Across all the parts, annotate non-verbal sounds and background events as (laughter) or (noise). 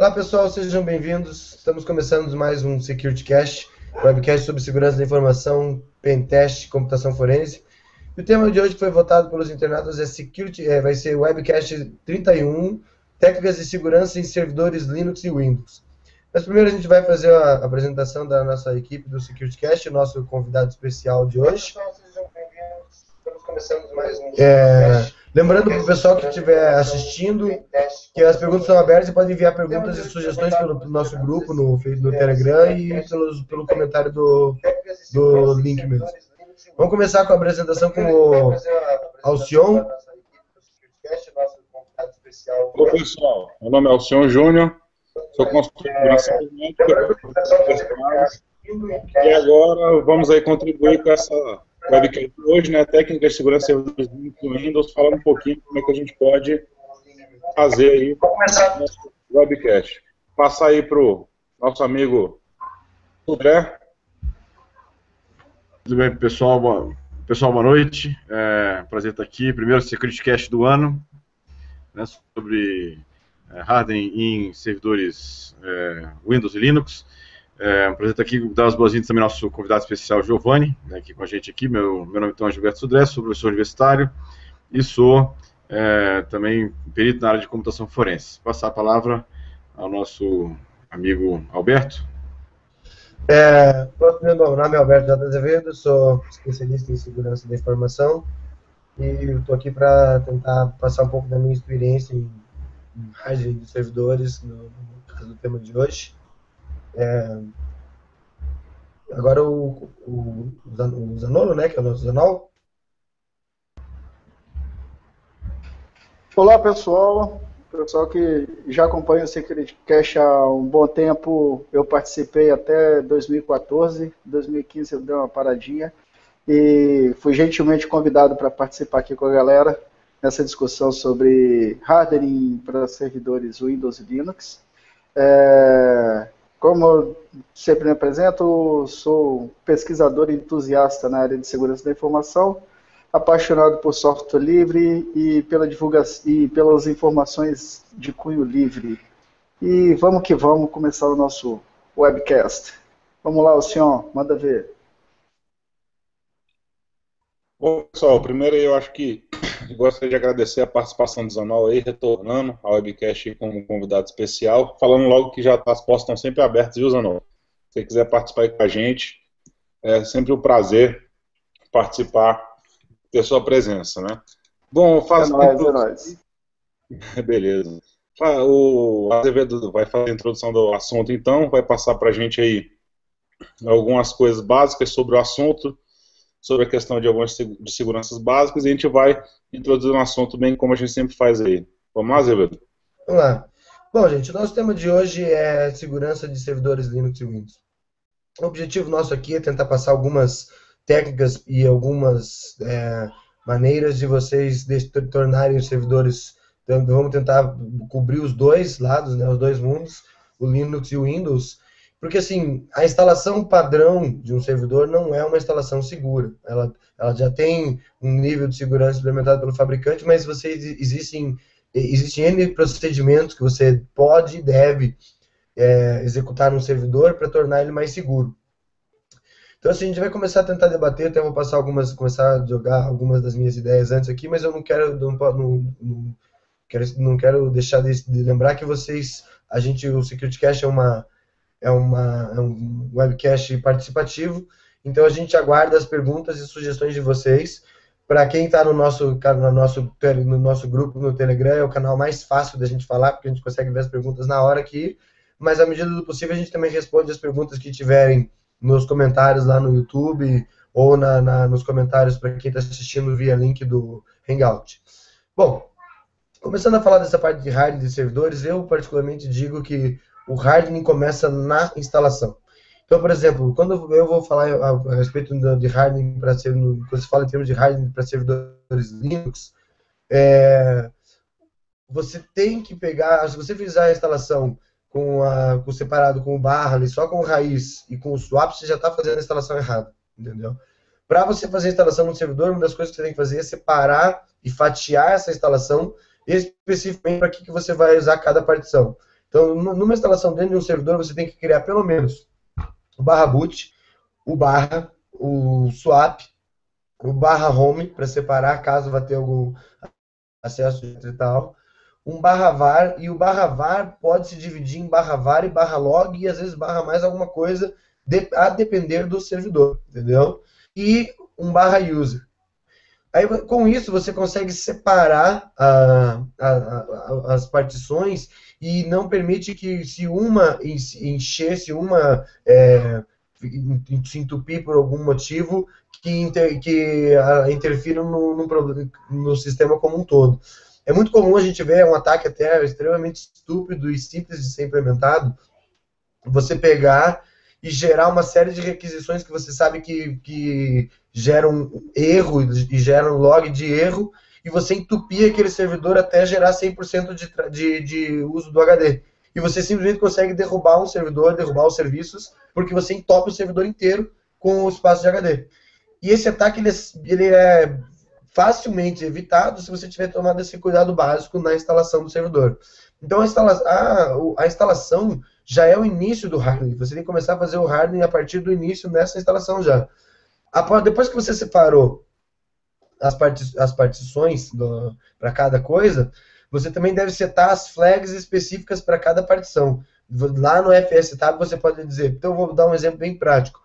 Olá pessoal, sejam bem-vindos. Estamos começando mais um Security Cast, webcast sobre segurança da informação, pentest, computação forense. E o tema de hoje que foi votado pelos internautas é Security, é, vai ser webcast 31, técnicas de segurança em servidores Linux e Windows. Mas primeiro a gente vai fazer a apresentação da nossa equipe do Security Cast, nosso convidado especial de hoje. Estamos começando mais um é, Lembrando para o pessoal que estiver assistindo que as perguntas são abertas e podem enviar perguntas e sugestões pelo nosso grupo no, no Telegram e pelos, pelo comentário do, do link mesmo. Vamos começar com a apresentação com o Alcion. Olá pessoal, meu nome é Alcion Júnior, sou consultor de e agora vamos aí contribuir com essa webcast hoje, né, técnicas de segurança do Windows, falando um pouquinho como é que a gente pode fazer aí o webcast. Passar aí para o nosso amigo André. Tudo bem, pessoal? Boa, pessoal, boa noite. É, prazer estar aqui. Primeiro Security Cast do ano, né, sobre é, hardening em servidores é, Windows e Linux. É estar aqui, dar as boas-vindas também ao nosso convidado especial, Giovanni, né, aqui com a gente aqui. Meu, meu nome é Gilberto Sudré, sou professor universitário e sou é, também perito na área de computação forense. Passar a palavra ao nosso amigo Alberto. É, meu nome é Alberto J. Azevedo, sou especialista em segurança da informação e estou aqui para tentar passar um pouco da minha experiência em rádio de servidores, no caso do tema de hoje. É, agora o, o, o Zanolo, né, que é o nosso Zanol. Olá pessoal, pessoal que já acompanha o Secret Cash há um bom tempo, eu participei até 2014, 2015 eu dei uma paradinha e fui gentilmente convidado para participar aqui com a galera nessa discussão sobre hardening para servidores Windows e Linux. É, como sempre me apresento, sou pesquisador entusiasta na área de segurança da informação, apaixonado por software livre e pela e pelas informações de cunho livre. E vamos que vamos começar o nosso webcast. Vamos lá, o senhor, manda ver. Bom, pessoal, primeiro eu acho que gostaria de agradecer a participação do Zanol aí, retornando ao webcast como convidado especial. Falando logo que já tá, as portas estão sempre abertas, viu, Zanol? Se você quiser participar aí com a gente, é sempre um prazer participar, ter sua presença, né? Bom, faço. É nóis, é nóis. (laughs) Beleza. O Azevedo vai fazer a introdução do assunto, então, vai passar para a gente aí algumas coisas básicas sobre o assunto sobre a questão de algumas de seguranças básicas e a gente vai introduzir um assunto bem como a gente sempre faz aí. Vamos lá, Zevedo? Vamos lá. Bom, gente, o nosso tema de hoje é segurança de servidores Linux e Windows. O objetivo nosso aqui é tentar passar algumas técnicas e algumas é, maneiras de vocês tornarem os servidores. Vamos tentar cobrir os dois lados, né, os dois mundos, o Linux e o Windows, porque, assim, a instalação padrão de um servidor não é uma instalação segura. Ela, ela já tem um nível de segurança implementado pelo fabricante, mas você, existem, existem N procedimentos que você pode e deve é, executar no servidor para tornar ele mais seguro. Então, assim, a gente vai começar a tentar debater, até vou passar algumas, começar a jogar algumas das minhas ideias antes aqui, mas eu não quero, não, não, não quero, não quero deixar de, de lembrar que vocês, a gente, o Security Cache é uma é, uma, é um webcast participativo, então a gente aguarda as perguntas e sugestões de vocês. Para quem está no nosso, no, nosso, no nosso grupo no Telegram, é o canal mais fácil da gente falar, porque a gente consegue ver as perguntas na hora aqui, mas à medida do possível a gente também responde as perguntas que tiverem nos comentários lá no YouTube ou na, na nos comentários para quem está assistindo via link do Hangout. Bom, começando a falar dessa parte de hardware de servidores, eu particularmente digo que o hardening começa na instalação. Então, por exemplo, quando eu vou falar a, a respeito de hardening para ser, quando se fala em termos de hardening para servidores Linux, é, você tem que pegar, se você fizer a instalação com, a, com separado com o barra ali, só com raiz e com o swap, você já está fazendo a instalação errada, entendeu? Para você fazer a instalação no servidor, uma das coisas que você tem que fazer é separar e fatiar essa instalação especificamente para que, que você vai usar cada partição. Então, numa instalação dentro de um servidor, você tem que criar pelo menos o barra boot, o barra, o swap, o barra home, para separar caso vá ter algum acesso e tal, um barra var, e o barra var pode se dividir em barra var e barra log, e às vezes barra mais alguma coisa, a depender do servidor, entendeu? E um barra user. Aí, com isso, você consegue separar a, a, a, as partições e não permite que, se uma encher, se uma é, se entupir por algum motivo, que, inter, que interfira no, no, no sistema como um todo. É muito comum a gente ver um ataque até extremamente estúpido e simples de ser implementado, você pegar e gerar uma série de requisições que você sabe que, que geram erro e geram log de erro, e você entupir aquele servidor até gerar 100% de, de, de uso do HD. E você simplesmente consegue derrubar um servidor, derrubar os serviços, porque você entope o servidor inteiro com o espaço de HD. E esse ataque ele é, ele é facilmente evitado se você tiver tomado esse cuidado básico na instalação do servidor. Então a, instala a, a instalação já é o início do hardening. Você tem que começar a fazer o hardening a partir do início nessa instalação já. Após, depois que você separou as, parti as partições para cada coisa, você também deve setar as flags específicas para cada partição. Lá no FSTab você pode dizer, então eu vou dar um exemplo bem prático.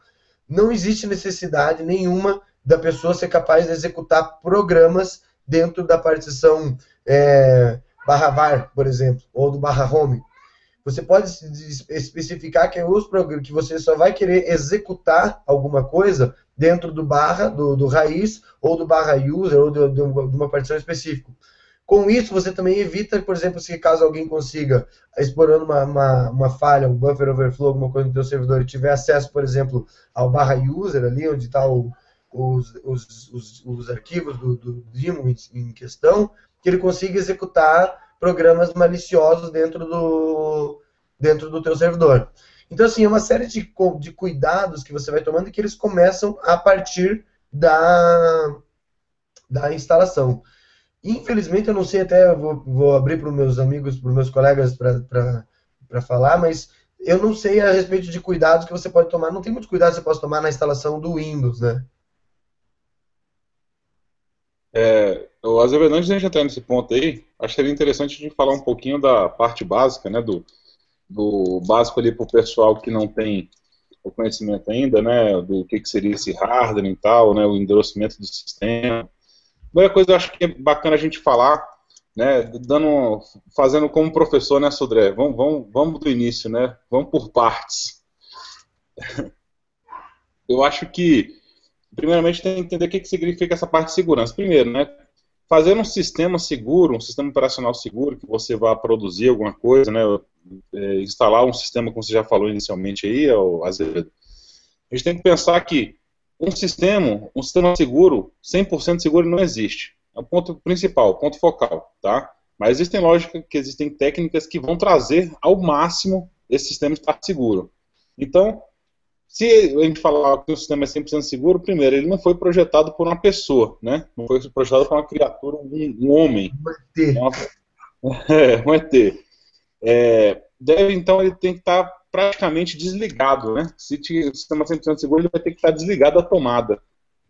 Não existe necessidade nenhuma da pessoa ser capaz de executar programas dentro da partição é, barra var, por exemplo, ou do barra home. Você pode especificar que, os que você só vai querer executar alguma coisa dentro do barra, do, do raiz, ou do barra user, ou de, uma partição específica. Com isso, você também evita, por exemplo, se caso alguém consiga, explorando uma, uma, uma falha, um buffer overflow, alguma coisa no seu servidor, e tiver acesso, por exemplo, ao barra user, ali onde está os, os, os, os, arquivos do, do Dimo em questão, que ele consiga executar programas maliciosos dentro do, dentro do teu servidor. Então, assim, é uma série de, de cuidados que você vai tomando e que eles começam a partir da, da instalação. Infelizmente, eu não sei, até vou, vou abrir para os meus amigos, para os meus colegas para falar, mas eu não sei a respeito de cuidados que você pode tomar. Não tem muitos cuidados que você pode tomar na instalação do Windows, né? É, o Azevedo, antes de a gente entrar nesse ponto aí, acho que seria interessante a gente falar um pouquinho da parte básica, né, do, do básico ali para o pessoal que não tem o conhecimento ainda, né, do que, que seria esse hardening e tal, né, o endurecimento do sistema. Primeira coisa eu acho que é bacana a gente falar, né, dando, fazendo como professor, né, Sodré, vamos, vamos, vamos do início, né, vamos por partes. (laughs) Eu acho que, primeiramente, tem que entender o que, que significa essa parte de segurança. Primeiro, né, fazer um sistema seguro, um sistema operacional seguro, que você vá produzir alguma coisa, né, é, instalar um sistema, como você já falou inicialmente aí, Azevedo, a gente tem que pensar que um sistema, um sistema seguro, 100% seguro não existe. É o ponto principal, o ponto focal, tá? Mas existem lógicas, que existem técnicas que vão trazer ao máximo esse sistema estar seguro. Então, se a gente falar que o sistema é 100% seguro, primeiro, ele não foi projetado por uma pessoa, né? Não foi projetado por uma criatura, um, um homem. Um ET. Uma, (laughs) é, um ET. É, deve, então, ele tem que estar praticamente desligado, né? Se o sistema 100% seguro, ele vai ter que estar desligado a tomada.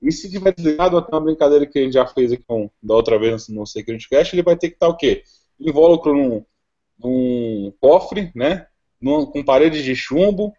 E se tiver desligado, até uma brincadeira que a gente já fez aqui com, da outra vez no Security Cache, ele vai ter que estar o quê? Invólucro num, num cofre, né? Num, com parede de chumbo,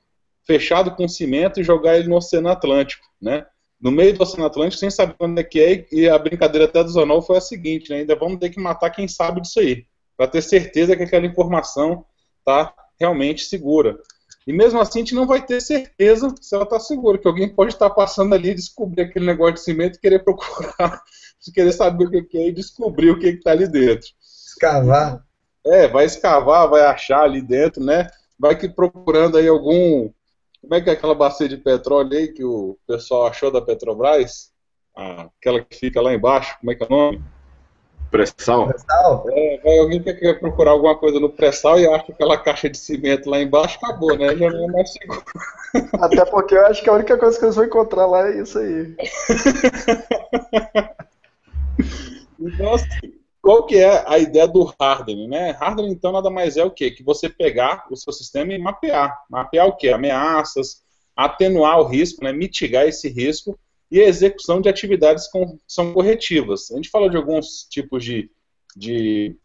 fechado com cimento e jogar ele no Oceano Atlântico, né? No meio do Oceano Atlântico, sem saber onde é que é, e a brincadeira até do Zonal foi a seguinte, né? Ainda vamos ter que matar quem sabe disso aí, para ter certeza que aquela informação está realmente segura. E mesmo assim, a gente não vai ter certeza se ela está segura, que alguém pode estar passando ali, descobrir aquele negócio de cimento e querer procurar, (laughs) querer saber o que é e descobrir o que está ali dentro. Escavar. É, vai escavar, vai achar ali dentro, né? Vai que procurando aí algum como é que é aquela bacia de petróleo aí que o pessoal achou da Petrobras? Ah, aquela que fica lá embaixo, como é que é o nome? Pré-sal? É, vai alguém que quer procurar alguma coisa no pré-sal e acha aquela caixa de cimento lá embaixo, acabou, né? Já não é mais seguro. (laughs) Até porque eu acho que a única coisa que eles vão encontrar lá é isso aí. (laughs) então, assim, qual que é a ideia do hardening, né? Hardening, então, nada mais é o quê? Que você pegar o seu sistema e mapear. Mapear o quê? Ameaças, atenuar o risco, né? mitigar esse risco e a execução de atividades que são corretivas. A gente falou de alguns tipos de, de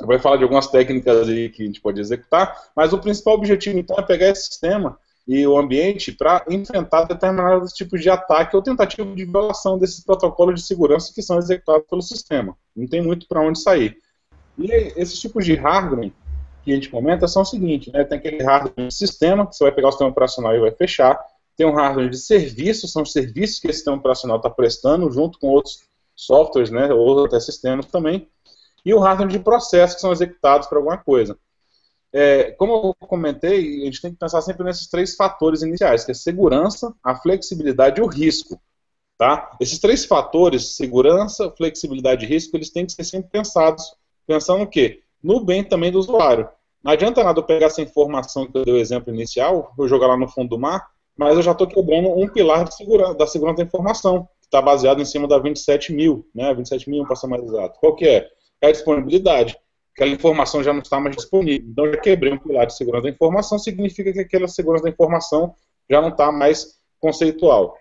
vai falar de algumas técnicas aí que a gente pode executar, mas o principal objetivo então é pegar esse sistema e o ambiente para enfrentar determinados tipos de ataque ou tentativa de violação desses protocolos de segurança que são executados pelo sistema. Não tem muito para onde sair. E esses tipos de hardware que a gente comenta são o seguinte, né, tem aquele hardware de sistema, que você vai pegar o sistema operacional e vai fechar, tem um hardware de serviço, são os serviços que esse sistema operacional está prestando, junto com outros softwares, né, ou até sistemas também, e o hardware de processos que são executados para alguma coisa. É, como eu comentei, a gente tem que pensar sempre nesses três fatores iniciais, que é segurança, a flexibilidade e o risco. Tá? Esses três fatores, segurança, flexibilidade e risco, eles têm que ser sempre pensados, pensando o quê? No bem também do usuário. Não adianta nada eu pegar essa informação que eu dei o exemplo inicial, eu jogar lá no fundo do mar, mas eu já estou quebrando um pilar segurança, da segurança da informação, que está baseado em cima da 27 mil, né? 27 mil, para ser mais exato. Qual que é? É a disponibilidade aquela informação já não está mais disponível. Então, já quebrei um pilar de segurança da informação, significa que aquela segurança da informação já não está mais conceitual.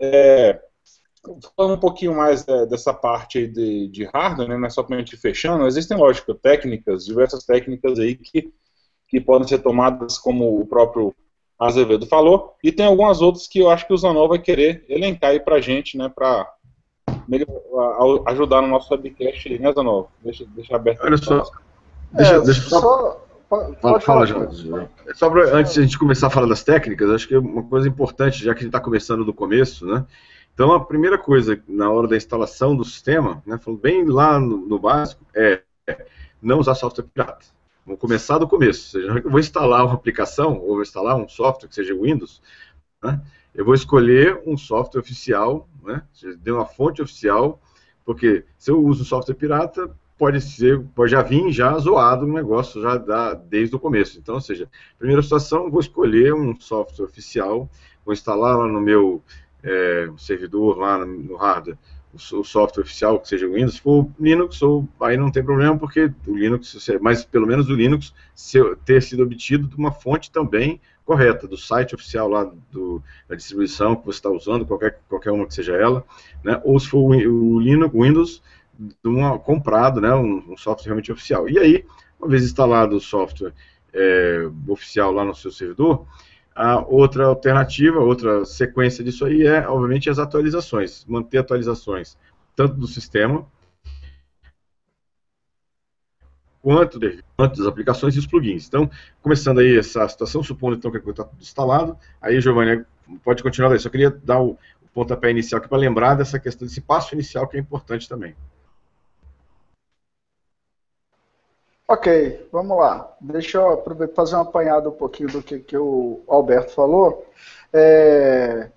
É, falando um pouquinho mais é, dessa parte de, de hardware, né, não é somente fechando, existem, lógico, técnicas, diversas técnicas aí que, que podem ser tomadas como o próprio Azevedo falou, e tem algumas outras que eu acho que o Zanol vai querer elencar aí pra gente, né, para ajudar no nosso webcast aí, né, Zanol? Deixa, deixa aberto. Olha só. Deixa, é, deixa só. só Pode, fala, Jorge. É só pra, antes de a gente começar a falar das técnicas, acho que é uma coisa importante, já que a gente está começando do começo, né? Então, a primeira coisa, na hora da instalação do sistema, né, falando bem lá no, no básico, é não usar software pirata. Vamos começar do começo. Ou seja, eu vou instalar uma aplicação, ou vou instalar um software que seja Windows, né, eu vou escolher um software oficial, né? De uma fonte oficial, porque se eu uso software pirata, pode ser, pode já vir já zoado o negócio já da, desde o começo. Então, ou seja, primeira situação, vou escolher um software oficial, vou instalar lá no meu é, servidor, lá no, no hardware, o, software oficial, que seja o Windows, se for Linux, ou, aí não tem problema, porque o Linux, mas pelo menos o Linux ter sido obtido de uma fonte também correta, do site oficial lá do, da distribuição que você está usando, qualquer, qualquer uma que seja ela, né, ou se for o, Linux, Windows, uma, comprado, né, um, um, software realmente oficial. E aí, uma vez instalado o software é, oficial lá no seu servidor, a outra alternativa, outra sequência disso aí é, obviamente, as atualizações. Manter atualizações tanto do sistema quanto, de, quanto das aplicações e os plugins. Então, começando aí essa situação, supondo então que está tudo instalado, aí, Giovanni, pode continuar daí. Só queria dar o, o pontapé inicial aqui para lembrar dessa questão, desse passo inicial que é importante também. Ok, vamos lá. Deixa eu fazer um apanhado um pouquinho do que, que o Alberto falou. É,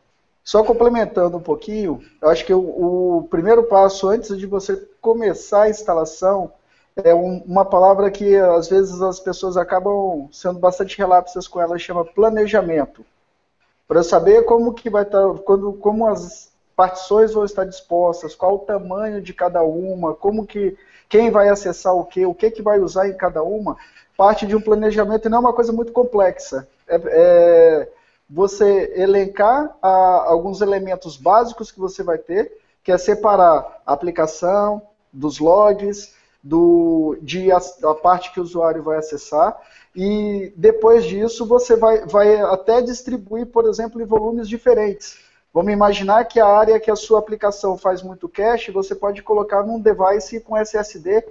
só complementando um pouquinho, eu acho que o, o, primeiro passo antes de você começar a instalação é um, uma palavra que às vezes as pessoas acabam sendo bastante relapsas com ela, chama planejamento. Para saber como que vai estar, tá, quando, como as partições vão estar dispostas, qual o tamanho de cada uma, como que quem vai acessar o que, o que que vai usar em cada uma, parte de um planejamento e não é uma coisa muito complexa. É, é você elencar a, alguns elementos básicos que você vai ter, que é separar a aplicação dos logs, do, de a, a, parte que o usuário vai acessar, e depois disso você vai, vai até distribuir, por exemplo, em volumes diferentes. Vamos imaginar que a área que a sua aplicação faz muito cache, você pode colocar num device com SSD,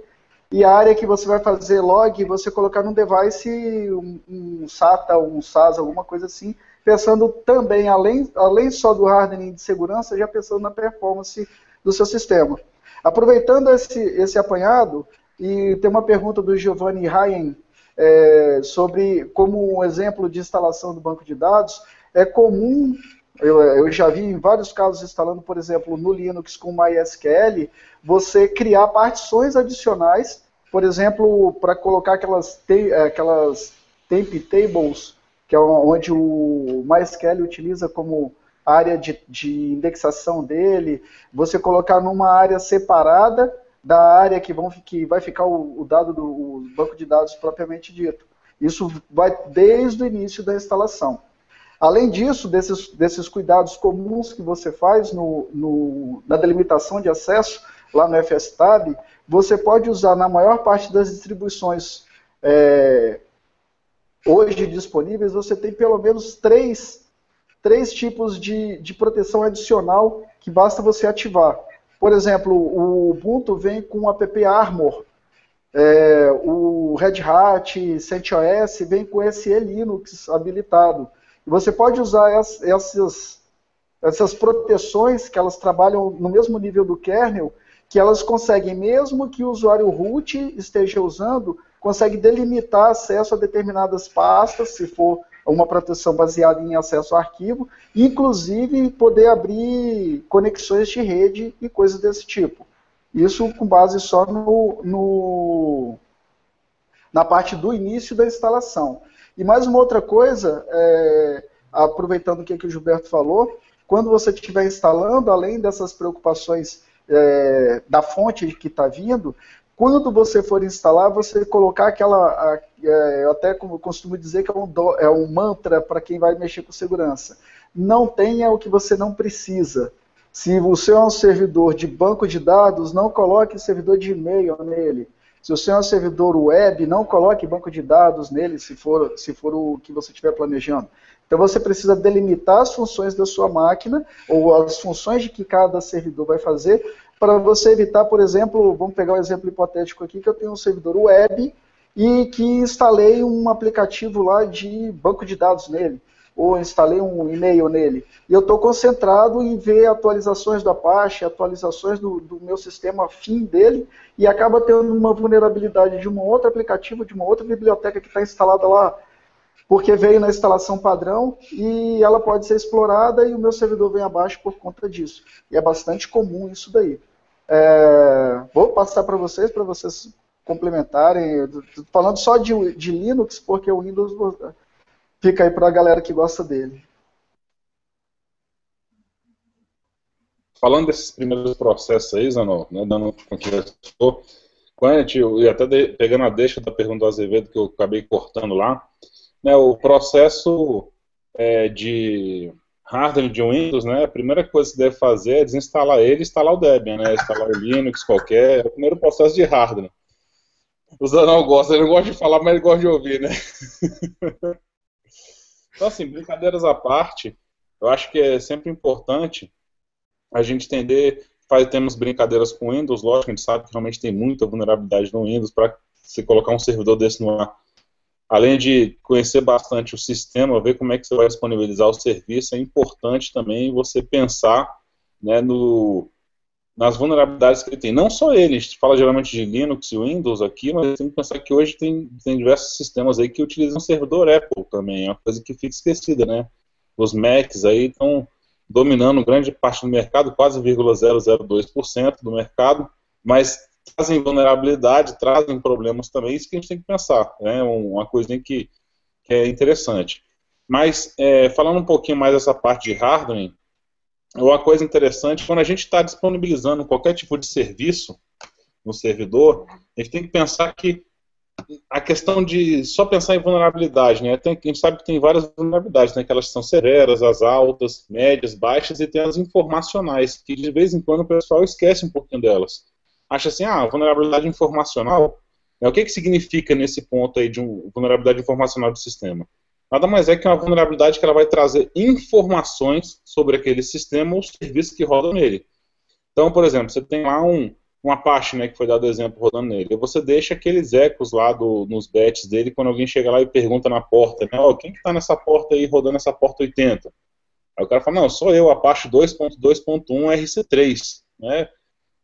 e a área que você vai fazer log, você colocar num device um, um SATA, um SAS, alguma coisa assim, pensando também, além, além só do hardening de segurança, já pensando na performance do seu sistema. Aproveitando esse, esse apanhado, e tem uma pergunta do Giovanni Ryan é, sobre como um exemplo de instalação do banco de dados, é comum, eu, eu já vi em vários casos instalando, por exemplo, no Linux com MySQL, você criar partições adicionais, por exemplo, para colocar aquelas, te, aquelas temp tables, que é onde o MySQL utiliza como área de, de indexação dele, você colocar numa área separada da área que, vão, que vai ficar o, o dado do o banco de dados propriamente dito. Isso vai desde o início da instalação. Além disso, desses, desses cuidados comuns que você faz no, no, na delimitação de acesso, lá no FSTab, você pode usar na maior parte das distribuições é, hoje disponíveis, você tem pelo menos três, três tipos de, de proteção adicional que basta você ativar. Por exemplo, o Ubuntu vem com o app Armor, é, o Red Hat, CentOS vem com SE Linux habilitado. Você pode usar essas, essas proteções que elas trabalham no mesmo nível do kernel, que elas conseguem, mesmo que o usuário root esteja usando, consegue delimitar acesso a determinadas pastas, se for uma proteção baseada em acesso a arquivo, inclusive poder abrir conexões de rede e coisas desse tipo. Isso com base só no, no na parte do início da instalação. E mais uma outra coisa, é, aproveitando o que, que o Gilberto falou, quando você estiver instalando, além dessas preocupações é, da fonte que está vindo, quando você for instalar, você colocar aquela, é, eu até costumo dizer que é um, do, é um mantra para quem vai mexer com segurança. Não tenha o que você não precisa. Se você é um servidor de banco de dados, não coloque servidor de e-mail nele. Se você é um servidor web, não coloque banco de dados nele, se for, se for o que você estiver planejando. Então você precisa delimitar as funções da sua máquina, ou as funções de que cada servidor vai fazer, para você evitar, por exemplo, vamos pegar um exemplo hipotético aqui, que eu tenho um servidor web e que instalei um aplicativo lá de banco de dados nele ou instalei um e-mail nele. E eu estou concentrado em ver atualizações do Apache, atualizações do, do, meu sistema fim dele, e acaba tendo uma vulnerabilidade de um outro aplicativo, de uma outra biblioteca que está instalada lá, porque veio na instalação padrão e ela pode ser explorada e o meu servidor vem abaixo por conta disso. E é bastante comum isso daí. É, vou passar para vocês, para vocês complementarem. Falando só de, de Linux, porque o Windows Fica aí para a galera que gosta dele. Falando desses primeiros processos aí, Zanol, né, dando quando a gente, e até de, pegando a deixa da pergunta do Azevedo, que eu acabei cortando lá, né, o processo é, de hardware de Windows, né, a primeira coisa que você deve fazer é desinstalar ele e instalar o Debian, né, instalar o Linux qualquer, é o primeiro processo de hardware. O Zanol gosta, ele não gosta de falar, mas ele gosta de ouvir, né? (laughs) Então, assim, brincadeiras à parte, eu acho que é sempre importante a gente entender. Faz, temos brincadeiras com Windows, lógico, a gente sabe que realmente tem muita vulnerabilidade no Windows para se colocar um servidor desse no ar. Além de conhecer bastante o sistema, ver como é que você vai disponibilizar o serviço, é importante também você pensar né, no, nas vulnerabilidades que ele tem. Não só ele, a gente fala geralmente de Linux e Windows aqui, mas tem que pensar que hoje tem, tem diversos sistemas aí que utilizam servidor Apple também, é uma coisa que fica esquecida, né? Os Macs aí estão dominando grande parte do mercado, quase 0,002% do mercado, mas trazem vulnerabilidade, trazem problemas também, isso que a gente tem que pensar, né? Uma coisa que, que é interessante. Mas, é, falando um pouquinho mais dessa parte de hardware, uma coisa interessante, quando a gente está disponibilizando qualquer tipo de serviço no servidor, a gente tem que pensar que a questão de só pensar em vulnerabilidade, né? Tem, a gente sabe que tem várias vulnerabilidades, né? Aquelas que são severas, as altas, médias, baixas e tem as informacionais, que de vez em quando o pessoal esquece um pouquinho delas. Acha assim, ah, vulnerabilidade informacional, né? o que, que significa nesse ponto aí de um, vulnerabilidade informacional do sistema? Nada mais é que uma vulnerabilidade que ela vai trazer informações sobre aquele sistema ou serviço que roda nele. Então, por exemplo, você tem lá um, um Apache, né, que foi dado exemplo rodando nele, você deixa aqueles ecos lá do, nos bets dele quando alguém chega lá e pergunta na porta, né, oh, quem que está nessa porta aí rodando essa porta 80? Aí o cara fala, não, sou eu, Apache 2.2.1 RC3, né?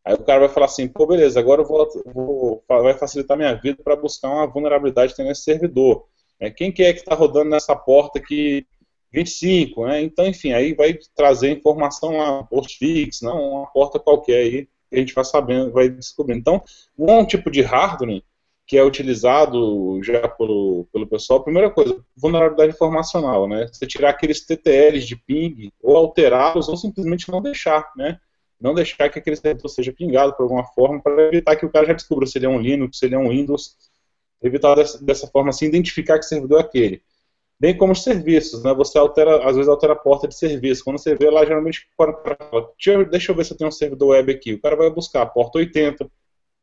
Aí o cara vai falar assim, pô, beleza, agora eu vou, vou vai facilitar minha vida para buscar uma vulnerabilidade que tem nesse servidor. É, quem que é que está rodando nessa porta aqui 25, né? Então, enfim, aí vai trazer informação lá, postfix, não uma porta qualquer aí, que a gente vai sabendo, vai descobrindo. Então, um tipo de hardware que é utilizado já pelo, pelo pessoal, primeira coisa, vulnerabilidade informacional, né? Você tirar aqueles TTLs de ping, ou alterá-los, ou simplesmente não deixar, né? não deixar que aquele servidor seja pingado por alguma forma para evitar que o cara já descubra se ele é um Linux, se ele é um Windows, evitar dessa, dessa forma assim identificar que servidor é aquele. Bem como os serviços, né? Você altera, às vezes altera a porta de serviço. Quando você vê lá, geralmente, deixa eu ver se eu tenho um servidor web aqui. O cara vai buscar a porta 80,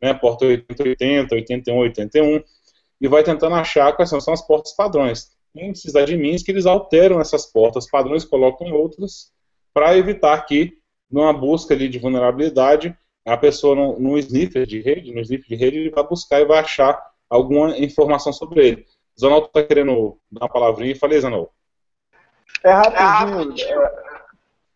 né? Porta 8080, 81, 81, e vai tentando achar quais são, são as portas padrões. Tem esses admins que eles alteram essas portas padrões, colocam outras, para evitar que, numa busca ali de vulnerabilidade, a pessoa no, no sniffer de rede, no sniffer de rede, ele vai buscar e vai achar alguma informação sobre ele. Zanol está querendo dar uma palavrinha falei, Zanol. É rapidinho. É,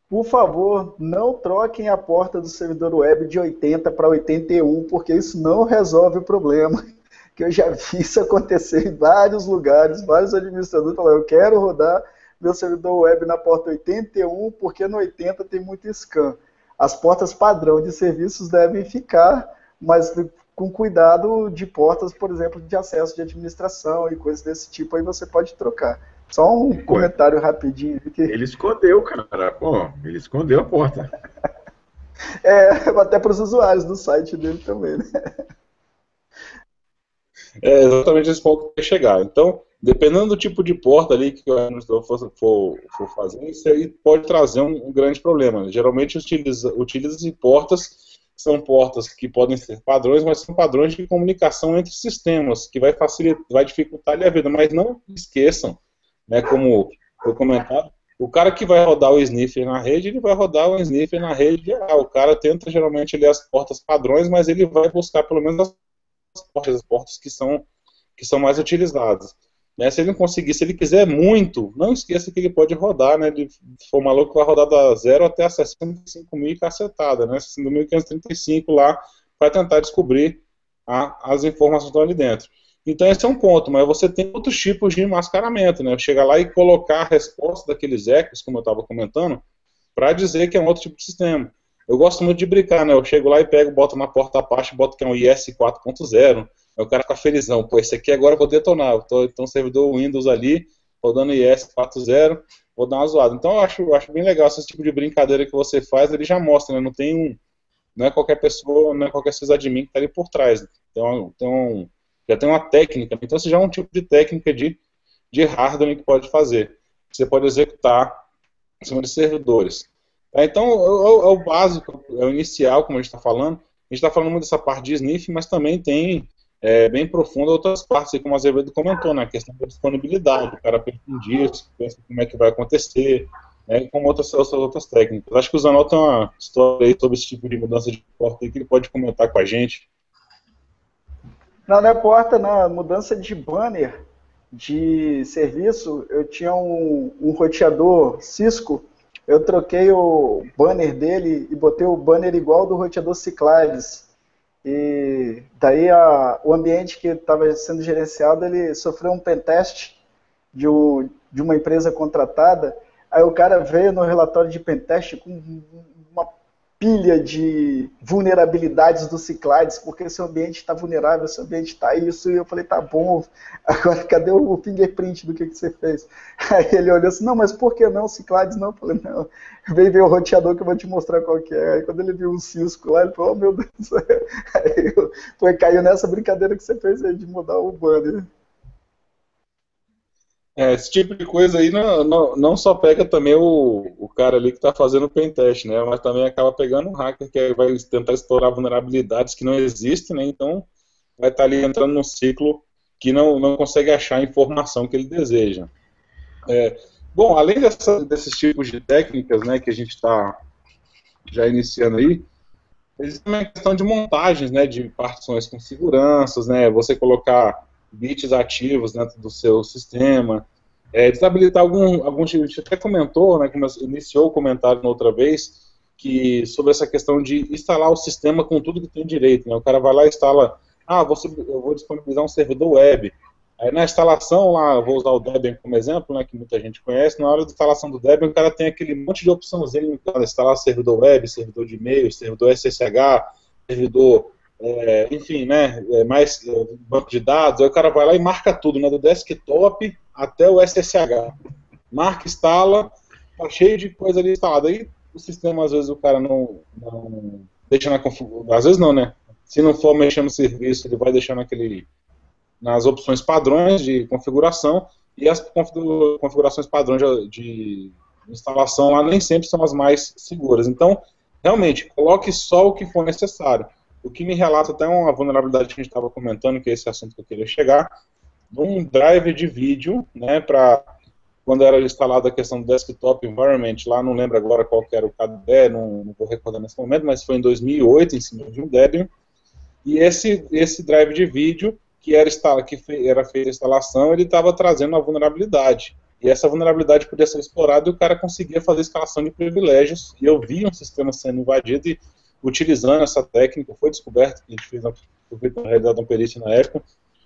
por favor, não troquem a porta do servidor web de 80 para 81, porque isso não resolve o problema. (laughs) Que eu já vi isso acontecer em vários lugares, vários administradores falaram, eu quero rodar meu servidor web na porta 81, porque no 80 tem muito scan. As portas padrão de serviços devem ficar, mas com cuidado de portas, por exemplo, de acesso de administração e coisas desse tipo, aí você pode trocar. Só um comentário rapidinho. Que... Ele escondeu, cara. Pô, ele escondeu a porta. (laughs) é, até para os usuários do site dele também, né? É exatamente esse ponto que chegar. Então, dependendo do tipo de porta ali que o administrador for, for, for fazer, isso aí pode trazer um, um grande problema. Geralmente utiliza, utiliza portas são portas que podem ser padrões, mas são padrões de comunicação entre sistemas, que vai facilitar, vai dificultar a vida. Mas não esqueçam, né, como foi comentado, o cara que vai rodar o sniffer na rede, ele vai rodar o sniffer na rede geral. O cara tenta geralmente ler as portas padrões, mas ele vai buscar pelo menos as portas, as portas que são, que são mais utilizadas. Né? Se ele não conseguir, se ele quiser muito, não esqueça que ele pode rodar, né? Ele for maluco, vai rodar da 0 até a 65 mil e cacetada, né? 65.535 lá, para tentar descobrir a, as informações que estão ali dentro. Então esse é um ponto, mas você tem outros tipos de mascaramento, né? Chegar lá e colocar a resposta daqueles ecos, como eu estava comentando, para dizer que é um outro tipo de sistema. Eu gosto muito de brincar, né? Eu chego lá e pego, boto na porta Apache, boto que é um IS 4.0, Aí o cara fica felizão, pô, esse aqui agora eu vou detonar. Eu tô, então, servidor Windows ali, rodando IS 4.0, vou dar uma zoada. Então eu acho, acho bem legal esse tipo de brincadeira que você faz, ele já mostra, né? Não tem um. Não é qualquer pessoa, não é qualquer sysadmin que está ali por trás. Então, então, já tem uma técnica. Então, isso já é um tipo de técnica de, de hardware que pode fazer. Você pode executar em cima de servidores. É, então, é, é, é, o básico, é o inicial, como a gente está falando. A gente está falando muito dessa parte de sniff, mas também tem é, bem profunda outras partes, como a Azevedo comentou, né, a questão da disponibilidade, o cara pensa em disso, pensa como é que vai acontecer, né, como outras, outras, outras técnicas. Acho que o Zanol tem uma história sobre esse tipo de mudança de porta que ele pode comentar com a gente. Não, não é porta, não, é mudança de banner de serviço. Eu tinha um, um roteador Cisco, eu troquei o banner dele e botei o banner igual do roteador Cyclades e daí a, o ambiente que estava sendo gerenciado, ele sofreu um pentest de, de uma empresa contratada. Aí o cara veio no relatório de pentest com pilha de vulnerabilidades do Cyclades, porque seu ambiente está vulnerável, seu ambiente está isso, e eu falei, tá bom, agora cadê o fingerprint do que, que você fez? (laughs) Aí ele olhou assim, não, mas por que não Cyclades não? Eu falei, não, vem ver o roteador que eu vou te mostrar qual que é. Aí quando ele viu um Cisco lá, ele falou, oh meu Deus, (laughs) aí eu, foi, caiu nessa brincadeira que você fez aí de mudar o banner. É, esse tipo de coisa aí não, não, não só pega também o, o cara ali que está fazendo o pentest, né? Mas também acaba pegando um hacker que vai tentar explorar vulnerabilidades que não existem, né? Então vai estar tá ali entrando num ciclo que não, não consegue achar a informação que ele deseja. É, bom, além dessa, desses tipos de técnicas, né, que a gente está já iniciando aí, existe também a questão de montagens, né, de partições com seguranças, né, você colocar bits ativos dentro do seu sistema, é, desabilitar algum, algum tipo, a gente até comentou, né, iniciou o comentário na outra vez, que sobre essa questão de instalar o sistema com tudo que tem direito, né, o cara vai lá e instala, ah, você, eu vou disponibilizar um servidor web, aí na instalação lá, vou usar o Debian como exemplo, né, que muita gente conhece, na hora da instalação do Debian, o cara tem aquele monte de opçãozinho, instalar servidor web, servidor de e-mail, servidor SSH, servidor é, enfim, né, é mais é, banco de dados, aí o cara vai lá e marca tudo, né, do desktop até o SSH. Marca, instala, tá cheio de coisa ali instalada. Aí o sistema, às vezes, o cara não, não deixa na configuração. Às vezes não, né? Se não for mexendo no serviço, ele vai deixar naquele, nas opções padrões de configuração e as configurações padrões de, de instalação lá nem sempre são as mais seguras. Então, realmente, coloque só o que for necessário. O que me relata até uma vulnerabilidade que a gente estava comentando, que é esse assunto que eu queria chegar, um drive de vídeo, né, para quando era instalada a questão do desktop environment, lá não lembro agora qual era o KDE, não, não vou recordar nesse momento, mas foi em 2008, em cima de um Debian, e esse, esse drive de vídeo, que era, que era feita a instalação, ele estava trazendo uma vulnerabilidade. E essa vulnerabilidade podia ser explorada e o cara conseguia fazer escalação de privilégios. E eu vi um sistema sendo invadido e utilizando essa técnica, foi descoberto que a gente fez uma, uma realidade uma perícia na época,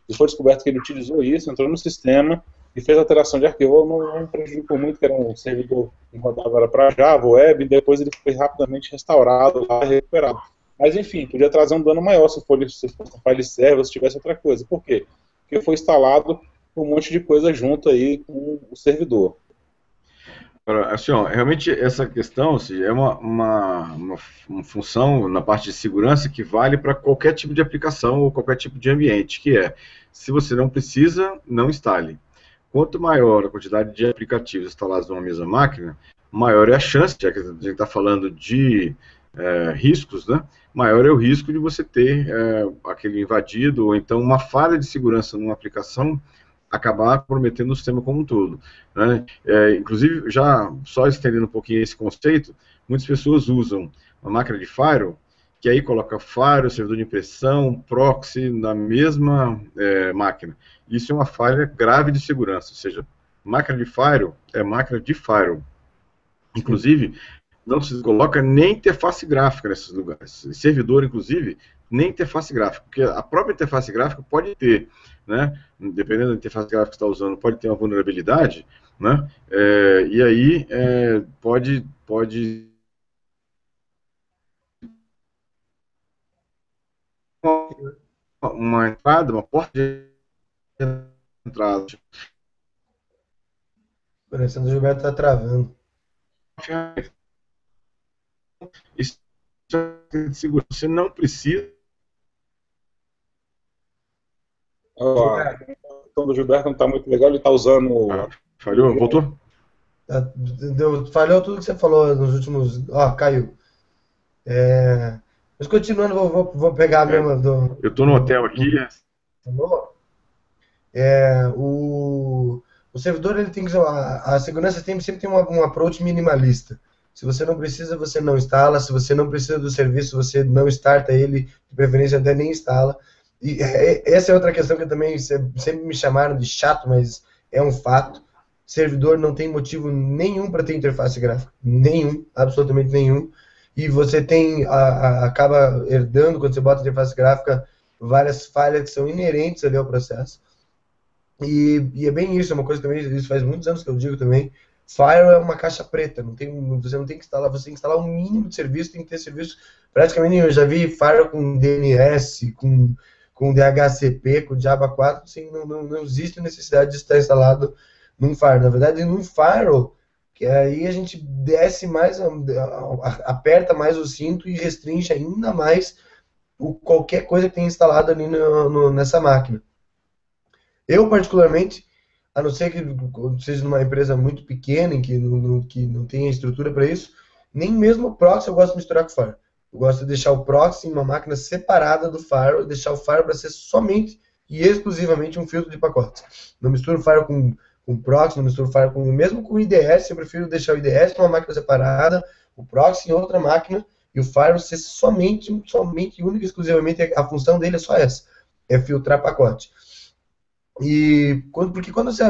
e foi descoberto que ele utilizou isso, entrou no sistema e fez alteração de arquivo. Não, não prejudicou muito, que era um servidor que rodava para Java, web, e depois ele foi rapidamente restaurado lá, recuperado. Mas enfim, podia trazer um dano maior se, for, se fosse um file server se tivesse outra coisa. Por quê? Porque foi instalado um monte de coisa junto aí com o servidor. Assim, ó, realmente essa questão assim, é uma, uma, uma, uma, função na parte de segurança que vale para qualquer tipo de aplicação ou qualquer tipo de ambiente, que é, se você não precisa, não instale. Quanto maior a quantidade de aplicativos instalados numa mesma máquina, maior é a chance, já que a gente está falando de é, riscos, né, maior é o risco de você ter é, aquele invadido ou então uma falha de segurança numa aplicação acabar comprometendo o sistema como um todo. Né? É, inclusive, já só estendendo um pouquinho esse conceito, muitas pessoas usam uma máquina de firewall, que aí coloca firewall, servidor de impressão, proxy na mesma é, máquina. Isso é uma falha grave de segurança, ou seja, máquina de firewall é máquina de firewall. Inclusive, não se coloca nem interface gráfica nesses lugares. Servidor, inclusive, nem interface gráfica, porque a própria interface gráfica pode ter, né, dependendo da interface gráfica que está usando, pode ter uma vulnerabilidade, né, é, e aí é, pode, pode uma entrada, uma porta de entrada. Parecendo que o Gilberto está travando. Isso é seguro. Você não precisa Oh, a questão do Gilberto não está muito legal, ele está usando. Ah, falhou? Voltou? Tá, deu, falhou tudo que você falou nos últimos. Ó, caiu. É... Mas continuando, vou, vou, vou pegar é, mesmo do. Eu estou no hotel aqui. É, o, o servidor ele tem que. A, a segurança tem, sempre tem um, um approach minimalista. Se você não precisa, você não instala. Se você não precisa do serviço, você não starta ele. De preferência, até nem instala. E é, é, essa é outra questão que também sempre me chamaram de chato, mas é um fato. Servidor não tem motivo nenhum para ter interface gráfica. Nenhum, absolutamente nenhum. E você tem, a, a, acaba herdando, quando você bota interface gráfica, várias falhas que são inerentes ali ao processo. E, e, é bem isso, é uma coisa também, isso faz muitos anos que eu digo também. Fire é uma caixa preta, não tem, você não tem que instalar, você tem que instalar um mínimo de serviço, tem que ter serviço praticamente nenhum. Eu já vi Fire com DNS, com com DHCP, com Java 4, assim, não, não, não existe necessidade de estar instalado num firewall. Na verdade, num firewall, que aí a gente desce mais, aperta mais o cinto e restringe ainda mais o, qualquer coisa que tenha instalado ali no, no, nessa máquina. Eu, particularmente, a não ser que seja numa empresa muito pequena, em que não, que não tenha estrutura para isso, nem mesmo o proxy eu gosto de misturar com firewall. Eu gosto de deixar o proxy em uma máquina separada do firewall, deixar o firewall para ser somente e exclusivamente um filtro de pacotes. Não misturo firewall com, com proxy, não misturo firewall com mesmo com IDS, eu prefiro deixar o IDS numa máquina separada, o proxy em outra máquina e o firewall ser somente, somente, única e exclusivamente a função dele é só essa, é filtrar pacote. E porque quando você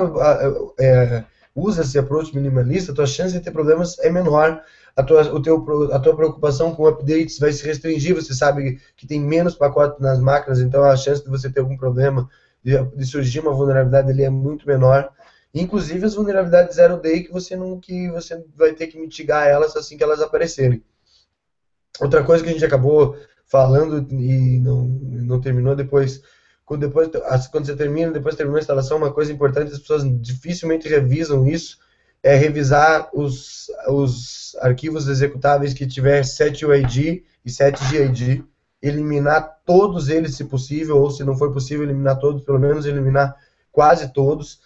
é, usa esse approach minimalista, a tua chance de ter problemas é menor a tua, o teu, a tua preocupação com updates vai se restringir, você sabe que tem menos pacotes nas máquinas, então a chance de você ter algum problema, de, de surgir uma vulnerabilidade ali é muito menor. Inclusive as vulnerabilidades zero day que você não que você vai ter que mitigar elas assim que elas aparecerem. Outra coisa que a gente acabou falando e não, não terminou depois, quando, depois, quando você termina, depois terminou a instalação, uma coisa importante, as pessoas dificilmente revisam isso, é revisar os, os arquivos executáveis que tiver 7UID e 7GID, eliminar todos eles se possível, ou se não for possível eliminar todos, pelo menos eliminar quase todos.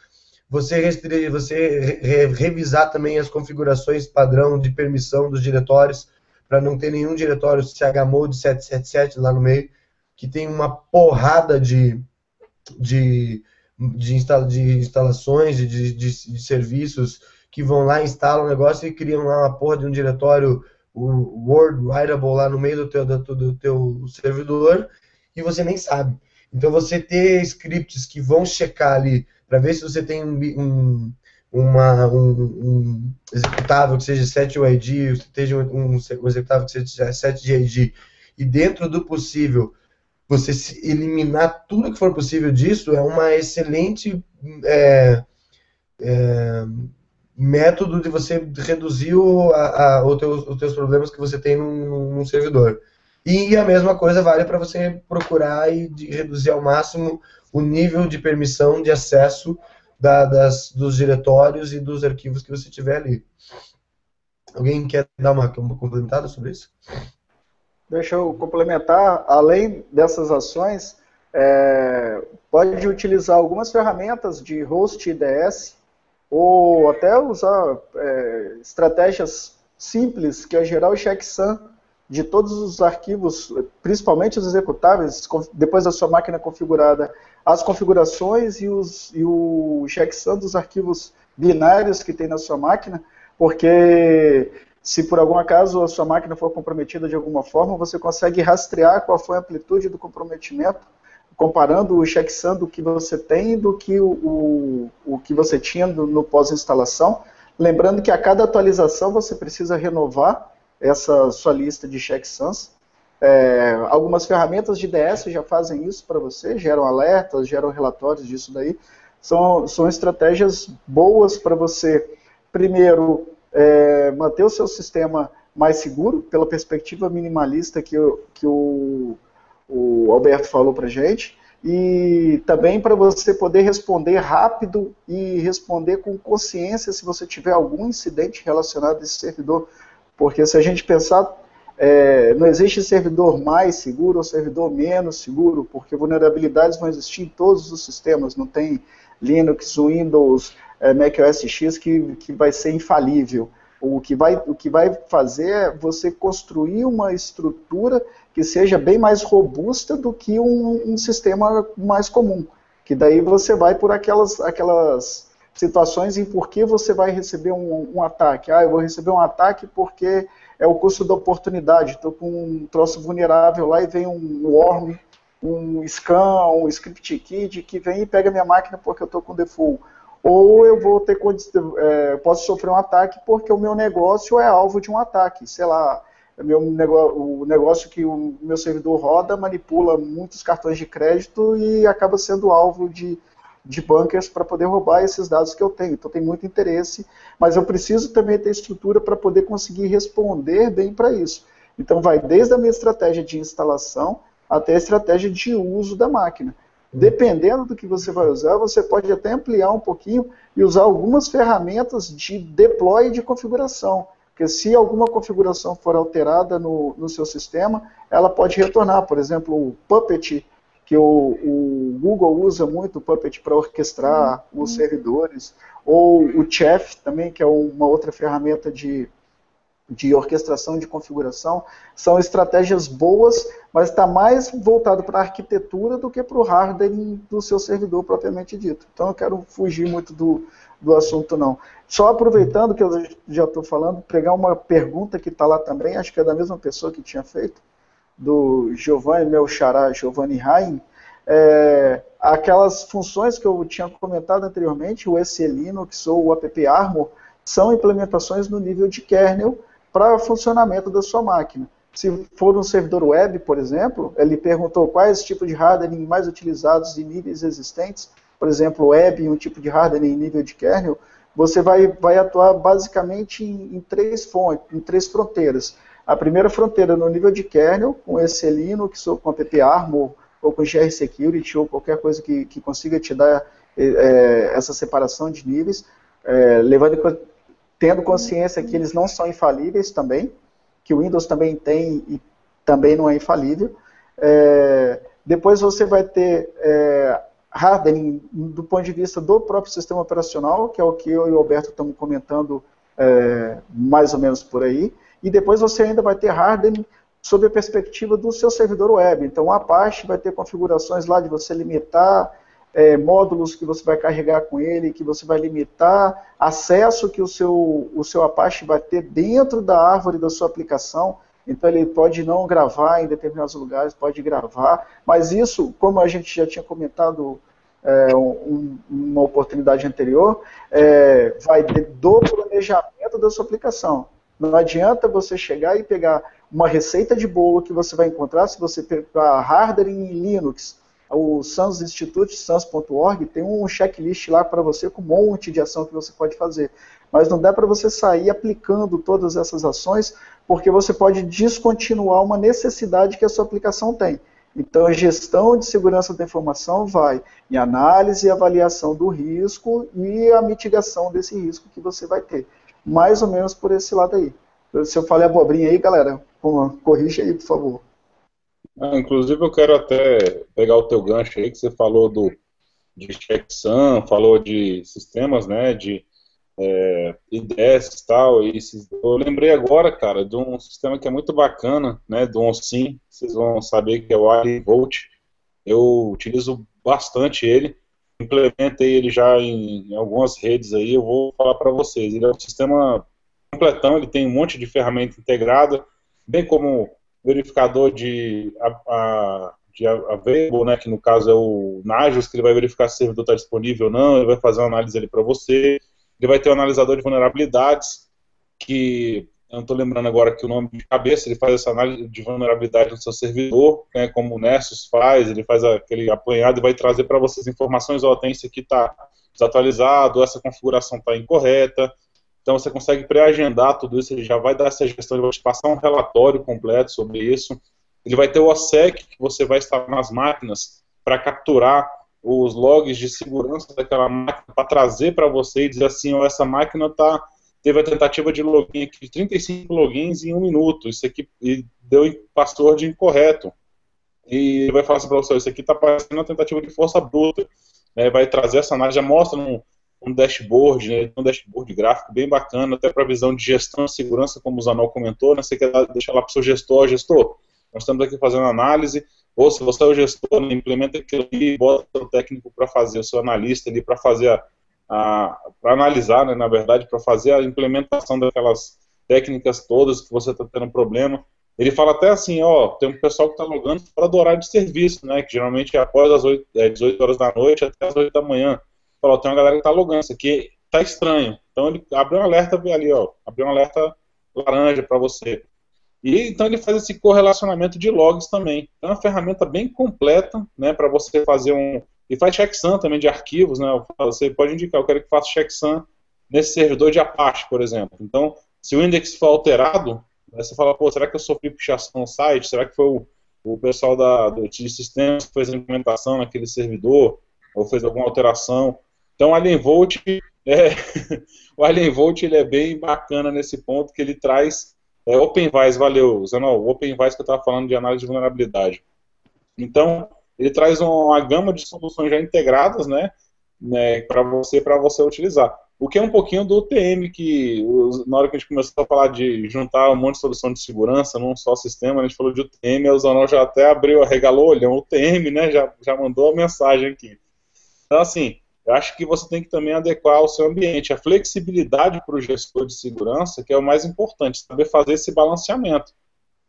Você, restringir, você re, revisar também as configurações padrão de permissão dos diretórios, para não ter nenhum diretório chmode 777 lá no meio, que tem uma porrada de, de, de, instala, de instalações, de, de, de, serviços que vão lá, instalam o negócio e criam lá uma porra de um diretório Word Writable lá no meio do teu, do, do teu servidor e você nem sabe. Então você ter scripts que vão checar ali para ver se você tem um, um uma, um, um, executável que seja 7UID, se esteja um, um, executável que seja 7GID, e dentro do possível, você eliminar tudo que for possível disso, é uma excelente é, é, método de você reduzir o, a, a, o teus, os teus problemas que você tem num, num servidor. E a mesma coisa vale para você procurar e reduzir ao máximo o nível de permissão de acesso da, das, dos diretórios e dos arquivos que você tiver ali. Alguém quer dar uma, uma complementada sobre isso? Deixa eu complementar. Além dessas ações, é, pode utilizar algumas ferramentas de host IDS ou até usar é, estratégias simples, que é gerar o checksum de todos os arquivos, principalmente os executáveis, depois da sua máquina configurada, as configurações e, os, e o checksum dos arquivos binários que tem na sua máquina, porque se por algum acaso a sua máquina for comprometida de alguma forma, você consegue rastrear qual foi a amplitude do comprometimento, comparando o checksum do que você tem do que o, o, o que você tinha no, no pós-instalação. Lembrando que a cada atualização você precisa renovar essa sua lista de checksums. É, algumas ferramentas de DS já fazem isso para você, geram alertas, geram relatórios disso daí. São, são estratégias boas para você, primeiro, é, manter o seu sistema mais seguro, pela perspectiva minimalista que, que o, o Alberto falou para gente, e também para você poder responder rápido e responder com consciência se você tiver algum incidente relacionado a esse servidor. Porque se a gente pensar, é, não existe servidor mais seguro ou servidor menos seguro, porque vulnerabilidades vão existir em todos os sistemas, não tem Linux, Windows, é, Mac OS X que, que vai ser infalível. O que, vai, o que vai fazer é você construir uma estrutura que seja bem mais robusta do que um, um sistema mais comum. Que daí você vai por aquelas, aquelas situações em por que você vai receber um, um, ataque. Ah, eu vou receber um ataque porque é o custo da oportunidade. Estou com um troço vulnerável lá e vem um worm, um scan, um script kid que vem e pega minha máquina porque eu estou com default. Ou eu vou ter é, posso sofrer um ataque porque o meu negócio é alvo de um ataque. Sei lá, meu negócio, o negócio que o meu servidor roda manipula muitos cartões de crédito e acaba sendo alvo de de bunkers para poder roubar esses dados que eu tenho. Então tem muito interesse, mas eu preciso também ter estrutura para poder conseguir responder bem para isso. Então vai desde a minha estratégia de instalação até a estratégia de uso da máquina. Dependendo do que você vai usar, você pode até ampliar um pouquinho e usar algumas ferramentas de deploy de configuração. Porque se alguma configuração for alterada no, no seu sistema, ela pode retornar. Por exemplo, o Puppet que o, o Google usa muito o Puppet para orquestrar uhum. os servidores, ou o Chef também, que é uma outra ferramenta de, de orquestração de configuração, são estratégias boas, mas está mais voltado para a arquitetura do que para o hardening do seu servidor propriamente dito. Então eu quero fugir muito do, do assunto não. Só aproveitando que eu já estou falando, pegar uma pergunta que está lá também, acho que é da mesma pessoa que tinha feito, do Giovanni, meu Giovanni Rain, é, aquelas funções que eu tinha comentado anteriormente, o SE Linux ou o app Armor, são implementações no nível de kernel para funcionamento da sua máquina. Se for um servidor web, por exemplo, ele perguntou quais tipos de hardening mais utilizados em níveis existentes, por exemplo, web, um tipo de hardening em nível de kernel, você vai, vai atuar basicamente em, em três fontes, em três fronteiras. A primeira fronteira no nível de kernel, com esse Linux, ou com app Armor, ou com GR Security, ou qualquer coisa que, que consiga te dar é, essa separação de níveis, é, levando, tendo consciência que eles não são infalíveis também, que o Windows também tem e também não é infalível. É, depois você vai ter é, hardening do ponto de vista do próprio sistema operacional, que é o que eu e o Alberto estamos comentando é, mais ou menos por aí. E depois você ainda vai ter hardening sob a perspectiva do seu servidor web. Então, a Apache vai ter configurações lá de você limitar é, módulos que você vai carregar com ele, que você vai limitar acesso que o seu, o seu Apache vai ter dentro da árvore da sua aplicação. Então, ele pode não gravar em determinados lugares, pode gravar, mas isso, como a gente já tinha comentado é, um, uma oportunidade anterior, é, vai do planejamento da sua aplicação. Não adianta você chegar e pegar uma receita de bolo que você vai encontrar se você pegar hardware em Linux. O Sans Institute, sans.org, tem um checklist lá para você com um monte de ação que você pode fazer. Mas não dá para você sair aplicando todas essas ações, porque você pode descontinuar uma necessidade que a sua aplicação tem. Então, a gestão de segurança da informação vai em análise e avaliação do risco e a mitigação desse risco que você vai ter. Mais ou menos por esse lado aí. Se eu falei abobrinha aí, galera, corrija aí, por favor. Ah, inclusive, eu quero até pegar o teu gancho aí, que você falou do, de checksum, falou de sistemas, né, de é, e tal. E eu lembrei agora, cara, de um sistema que é muito bacana, né, do OnSIM, vocês vão saber que é o Volt. Eu utilizo bastante ele, implementei ele já em, em algumas redes aí, eu vou falar para vocês. Ele é um sistema completão, ele tem um monte de ferramenta integrada, bem como verificador de, a, a, de available, né, que no caso é o Nagios, que ele vai verificar se o servidor está disponível ou não, ele vai fazer uma análise ali para você. Ele vai ter um analisador de vulnerabilidades, que eu não estou lembrando agora que o nome de cabeça, ele faz essa análise de vulnerabilidade no seu servidor, né, como o Nessus faz, ele faz aquele apanhado e vai trazer para vocês informações, ó, tem isso aqui está desatualizado, essa configuração está incorreta, então você consegue pré-agendar tudo isso, ele já vai dar essa gestão, ele vai te passar um relatório completo sobre isso, ele vai ter o OSEC, que você vai estar nas máquinas para capturar os logs de segurança daquela máquina para trazer para você e dizer assim, ó, essa máquina tá, teve a tentativa de login aqui, 35 logins em um minuto, isso aqui deu password incorreto. E ele vai falar assim para você, isso aqui está parecendo uma tentativa de força bruta. Né, vai trazer essa análise, já mostra um, um dashboard, né, um dashboard gráfico bem bacana, até para visão de gestão e segurança, como o Zanol comentou, né, você quer deixar lá para o seu gestor, gestor, nós estamos aqui fazendo análise, ou se você é o gestor, né, implementa aquilo ali, bota o técnico para fazer, o seu analista ali para fazer a, a para analisar, né, na verdade, para fazer a implementação daquelas técnicas todas que você está tendo problema. Ele fala até assim, ó, tem um pessoal que está logando fora do horário de serviço, né, que geralmente é após as 8, é, 18 horas da noite até as 8 da manhã. Falou, tem uma galera que está logando, isso aqui tá estranho. Então ele abre um alerta ali, ó, abre um alerta laranja para você. E então ele faz esse correlacionamento de logs também. Então é uma ferramenta bem completa, né, para você fazer um e faz checksum também de arquivos, né? Você pode indicar, eu quero que faça checksum nesse servidor de Apache, por exemplo. Então, se o index for alterado, você fala, pô, será que eu sofri pichação no site? Será que foi o, o pessoal da, do, de sistemas que fez a implementação naquele servidor? Ou fez alguma alteração? Então, o Alien Volt, (laughs) é, o Alien Volt ele é bem bacana nesse ponto que ele traz é OpenVise, valeu, Zanol. O OpenVise que eu estava falando de análise de vulnerabilidade. Então, ele traz uma gama de soluções já integradas, né, né para você para você utilizar. O que é um pouquinho do UTM, que na hora que a gente começou a falar de juntar um monte de solução de segurança num só sistema, a gente falou de UTM, o Zanol já até abriu, arregalou o UTM, né, já, já mandou a mensagem aqui. Então, assim, eu acho que você tem que também adequar ao seu ambiente. A flexibilidade para o gestor de segurança, que é o mais importante, saber fazer esse balanceamento.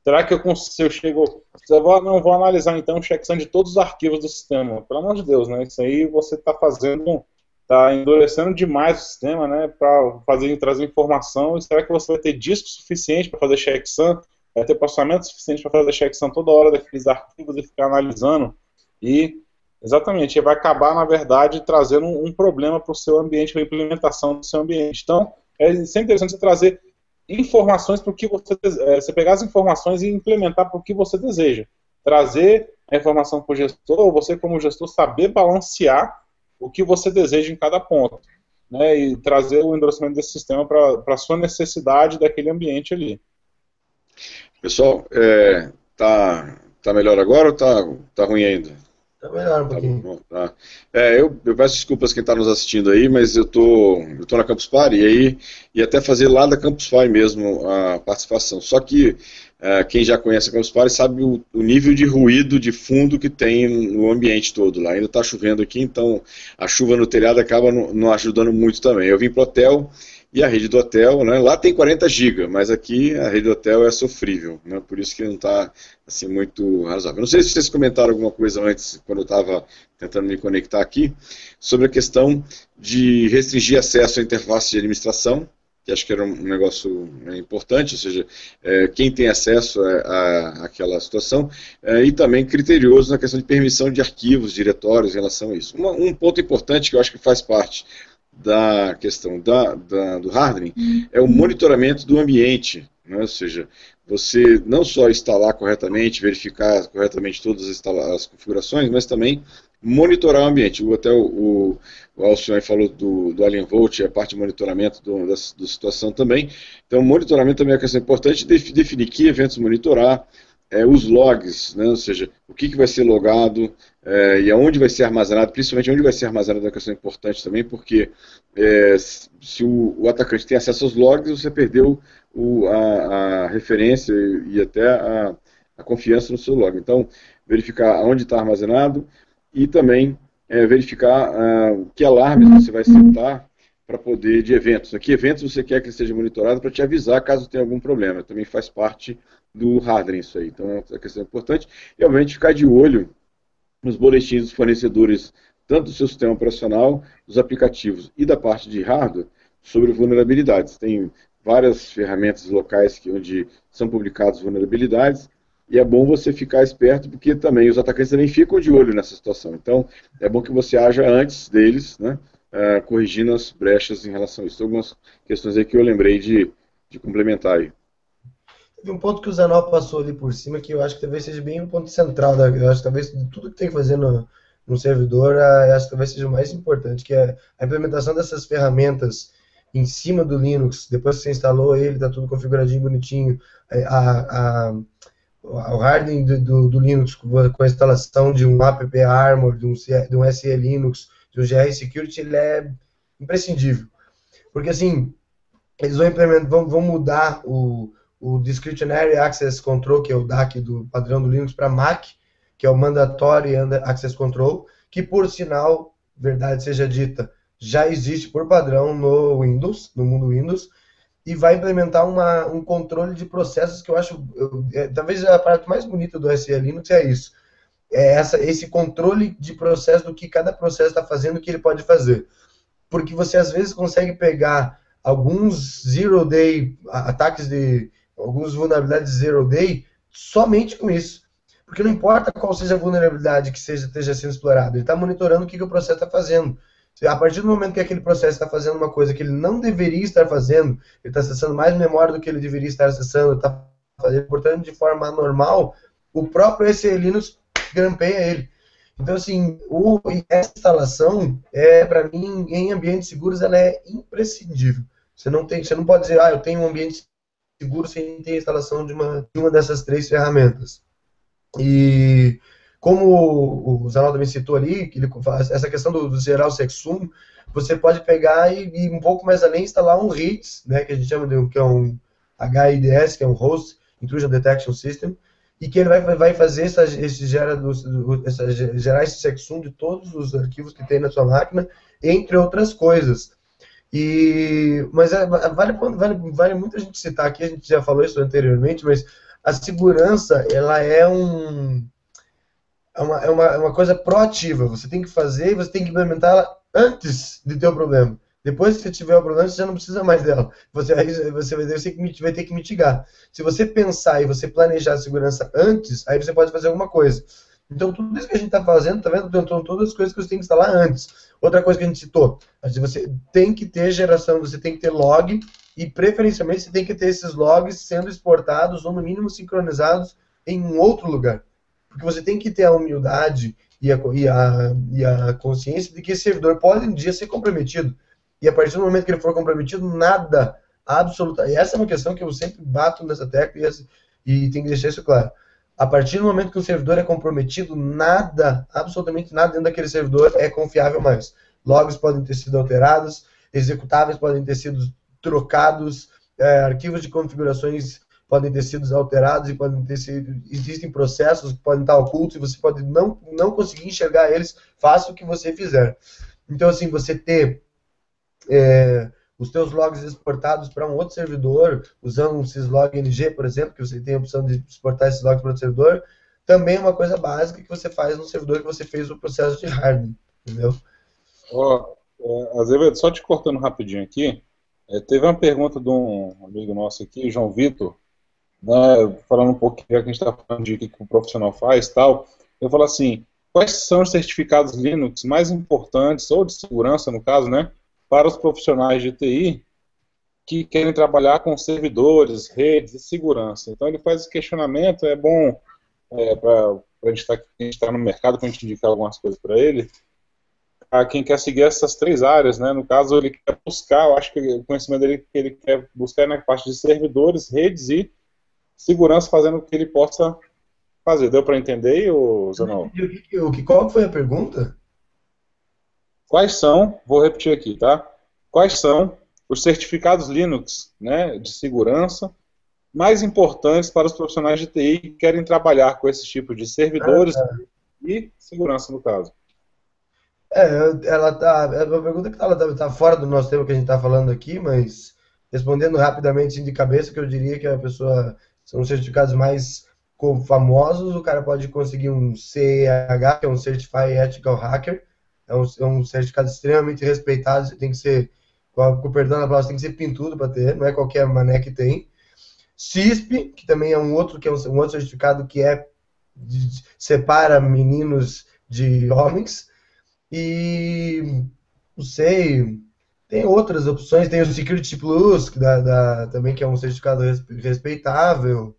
Será que eu, se eu chego. Se eu vou, não vou analisar então o checksum de todos os arquivos do sistema? Pelo amor de Deus, né? Isso aí você está fazendo. Está endurecendo demais o sistema, né? Para fazer trazer informação. E será que você vai ter disco suficiente para fazer checksum? Vai ter processamento suficiente para fazer checksum toda hora daqueles arquivos e ficar analisando? E Exatamente, vai acabar, na verdade, trazendo um, um problema para o seu ambiente, para a implementação do seu ambiente. Então, é sempre interessante você trazer informações para o que você, é, você pegar as informações e implementar para o que você deseja. Trazer a informação para o gestor, você como gestor saber balancear o que você deseja em cada ponto. né, e trazer o endereçamento desse sistema para a sua necessidade daquele ambiente ali. Pessoal, é, tá, tá melhor agora ou tá, tá ruim ainda? Tá melhor um tá pouquinho. Tá bom, tá. É, eu, eu, peço desculpas quem está nos assistindo aí, mas eu tô, eu tô na Campus Party e aí e até fazer lá da Campus Party mesmo a participação. Só que é, quem já conhece a Campus Party sabe o, o, nível de ruído de fundo que tem no ambiente todo lá. Ainda está chovendo aqui, então a chuva no telhado acaba não, não ajudando muito também. Eu vim pro hotel e a rede do hotel, né, lá tem 40 GB, mas aqui a rede do hotel é sofrível, né, por isso que não está assim, muito razoável. Não sei se vocês comentaram alguma coisa antes, quando eu estava tentando me conectar aqui, sobre a questão de restringir acesso à interface de administração, que acho que era um negócio né, importante, ou seja, é, quem tem acesso a, aquela situação, é, e também criterioso na questão de permissão de arquivos, diretórios em relação a isso. Uma, um ponto importante que eu acho que faz parte da questão da, da, do hardening uhum. é o monitoramento do ambiente, né? ou seja, você não só instalar corretamente, verificar corretamente todas as, as configurações, mas também monitorar o ambiente. O, até o, o Alcione falou do, do Alien Volt, a parte de monitoramento do, da, da, situação também. Então, monitoramento também é uma questão importante, definir que eventos monitorar, é, os logs, né? ou seja, o que, que vai ser logado é, e aonde vai ser armazenado, principalmente onde vai ser armazenado é uma questão importante também, porque é, se o, o, atacante tem acesso aos logs, você perdeu o, a, a, referência e até a, a, confiança no seu log. Então, verificar onde está armazenado e também é, verificar uh, que alarmes você vai setar para poder de eventos. Aqui eventos você quer que seja monitorado para te avisar caso tenha algum problema. Também faz parte do hardening isso aí. Então é uma questão importante. E, obviamente, ficar de olho nos boletins dos fornecedores, tanto do seu sistema operacional, dos aplicativos e da parte de hardware, sobre vulnerabilidades. Tem várias ferramentas locais que, onde são publicadas vulnerabilidades, e é bom você ficar esperto, porque também os atacantes também ficam de olho nessa situação. Então, é bom que você haja antes deles, né, uh, corrigindo as brechas em relação a isso. Algumas questões aí que eu lembrei de, de complementar aí. Teve um ponto que o Zanol passou ali por cima que eu acho que talvez seja bem um ponto central. Da, eu acho que talvez tudo que tem que fazer no, no servidor, eu acho que talvez seja o mais importante, que é a implementação dessas ferramentas em cima do Linux. Depois que você instalou ele, está tudo configuradinho, bonitinho. A, a, o hardening do, do, do, Linux com a instalação de um app armor, de um, de um SE Linux, de um GR Security, ele é imprescindível. Porque assim, eles vão implementar, vão, vão mudar o, o Discretionary Access Control, que é o DAC do padrão do Linux, para Mac, que é o Mandatory Access Control, que por sinal, verdade seja dita, já existe por padrão no Windows, no mundo Windows, e vai implementar uma, um controle de processos que eu acho, eu, é, talvez a parte mais bonita do SE Linux é isso. É essa, esse controle de processo do que cada processo está fazendo, o que ele pode fazer. Porque você às vezes consegue pegar alguns zero day ataques de algumas vulnerabilidades zero day somente com isso. Porque não importa qual seja a vulnerabilidade que seja, esteja sendo explorada, ele está monitorando o que, que o processo está fazendo. A partir do momento que aquele processo está fazendo uma coisa que ele não deveria estar fazendo, ele está acessando mais memória do que ele deveria estar acessando, está fazendo, portanto, de forma anormal, o próprio SE Linux grampeia ele. Então, assim, o, essa instalação, é, para mim, em ambientes seguros, ela é imprescindível. Você não, tem, você não pode dizer, ah, eu tenho um ambiente seguro sem ter a instalação de uma, de uma dessas três ferramentas. E como o Zanaldo me citou ali, que ele faz essa questão do, do geral sexum, você pode pegar e, e, um pouco mais além instalar um RITS, né, que a gente chama de que é um HIDS, que é um Host Intrusion Detection System, e que ele vai, vai fazer essa, esse gera do, essa, gerar esse sexum de todos os arquivos que tem na sua máquina, entre outras coisas. E, mas é, vale, vale, vale muito a gente citar aqui, a gente já falou isso anteriormente, mas a segurança ela é um é uma, é uma, é uma coisa proativa. Você tem que fazer e você tem que implementar ela antes de ter o problema. Depois que você tiver o problema, você já não precisa mais dela. Você, você, vai, você vai ter que mitigar. Se você pensar e você planejar a segurança antes, aí você pode fazer alguma coisa. Então, tudo isso que a gente está fazendo, tá vendo? Então, todas as coisas que você tem que instalar antes. Outra coisa que a gente citou, você tem que ter geração, você tem que ter log e, preferencialmente, você tem que ter esses logs sendo exportados ou, no mínimo, sincronizados em um outro lugar. Porque você tem que ter a humildade e a, e a, e a consciência de que esse servidor pode um dia ser comprometido. e a partir do momento que ele for comprometido, nada, absoluta. E essa é uma questão que eu sempre bato nessa tecla e, e tem que deixar isso claro. A partir do momento que o servidor é comprometido, nada, absolutamente nada dentro daquele servidor é confiável mais. Logs podem ter sido alterados, executáveis podem ter sido trocados, é, arquivos de configurações podem ter sido alterados e podem ter sido. Existem processos que podem estar ocultos e você pode não, não conseguir enxergar eles, faça o que você fizer. Então, assim, você ter é, os teus logs exportados para um outro servidor, usando um syslog NG, por exemplo, que você tem a opção de exportar esses logs para outro servidor, também é uma coisa básica que você faz no servidor que você fez o processo de hardening, entendeu? Ó, oh, Azevedo, só te cortando rapidinho aqui, é, teve uma pergunta de um amigo nosso aqui, João Vitor, né, falando um pouquinho, já que a gente está falando de que o profissional faz tal, eu falo assim, quais são os certificados Linux mais importantes, ou de segurança no caso, né, para os profissionais de TI que querem trabalhar com servidores, redes e segurança. Então ele faz esse questionamento, é bom é, para a gente estar tá, tá no mercado, para a gente indicar algumas coisas para ele, a quem quer seguir essas três áreas, né? No caso, ele quer buscar, eu acho que o conhecimento dele que ele quer buscar é na parte de servidores, redes e segurança fazendo o que ele possa fazer. Deu para entender, ou Zanol? O que, qual foi a pergunta? Quais são, vou repetir aqui, tá? Quais são os certificados Linux né, de segurança mais importantes para os profissionais de TI que querem trabalhar com esse tipo de servidores ah, tá. e segurança, no caso? É, ela tá. É uma pergunta que ela tá, tá, fora do nosso tema que a gente está falando aqui, mas respondendo rapidamente assim, de cabeça, que eu diria que a pessoa são os certificados mais famosos, o cara pode conseguir um CEH, que é um Certified Ethical Hacker, é um, é um certificado extremamente respeitado, você tem que ser, com, perdão da palavra, tem que ser pintudo para ter, não é qualquer mané que tem. CISP, que também é um outro, que é um, um outro certificado que é de, separa meninos de homens. E não sei, tem outras opções, tem o Security Plus, que dá, dá, também que é um certificado respeitável.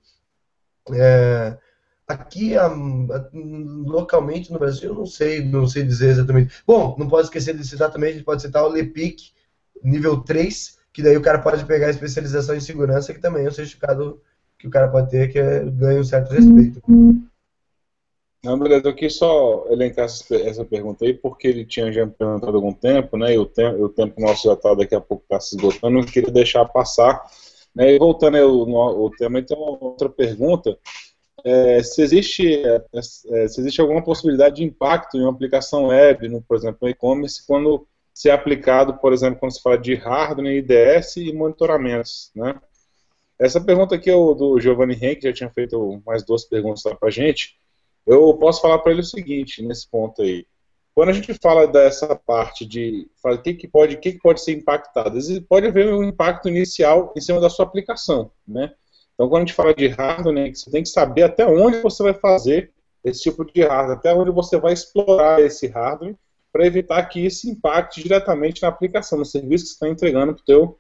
É, aqui, localmente no Brasil, não sei, não sei dizer exatamente. Bom, não pode esquecer de citar também, a gente pode citar o LEPIC, nível 3, que daí o cara pode pegar a especialização em segurança, que também é um certificado que o cara pode ter, que é, ganha um certo respeito. Não, beleza, eu quis só elencar essa, pergunta aí, porque ele tinha já perguntado há algum tempo, né, e o, te o tempo nosso já está daqui a pouco está se esgotando, eu queria deixar passar. Né, e voltando ao, ao tema, então, outra pergunta, é, se, existe, é, é, se existe alguma possibilidade de impacto em uma aplicação web, no, por exemplo, no e-commerce, quando se é aplicado, por exemplo, quando se fala de hardware, IDS e monitoramentos, né? Essa pergunta aqui é o do Giovanni Henke, já tinha feito mais duas perguntas para a gente, eu posso falar para ele o seguinte, nesse ponto aí. Quando a gente fala dessa parte de o que, que, pode, que, que pode ser impactado, pode haver um impacto inicial em cima da sua aplicação, né? Então, quando a gente fala de hardware, né, você tem que saber até onde você vai fazer esse tipo de hardware, até onde você vai explorar esse hardware, para evitar que isso impacte diretamente na aplicação, no serviço que você está entregando para o seu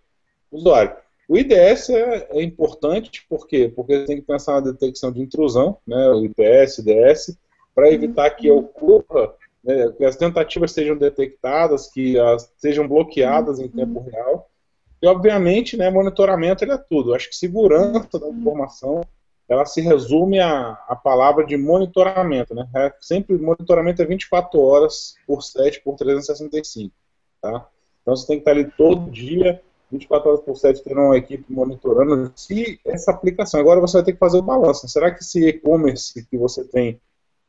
usuário. O IDS é, é, importante, por quê? Porque tem que pensar na detecção de intrusão, né, o IPS, IDS, para evitar que ocorra, né, que as tentativas sejam detectadas, que as sejam bloqueadas em tempo real. E, obviamente, né, monitoramento é tudo. Acho que segurança da informação ela se resume à, à palavra de monitoramento. Né? É, sempre monitoramento é 24 horas por 7 por 365. Tá? Então você tem que estar ali todo dia 24 horas por 7 tendo uma equipe monitorando se essa aplicação. Agora você vai ter que fazer o balanço. Será que esse e-commerce que você tem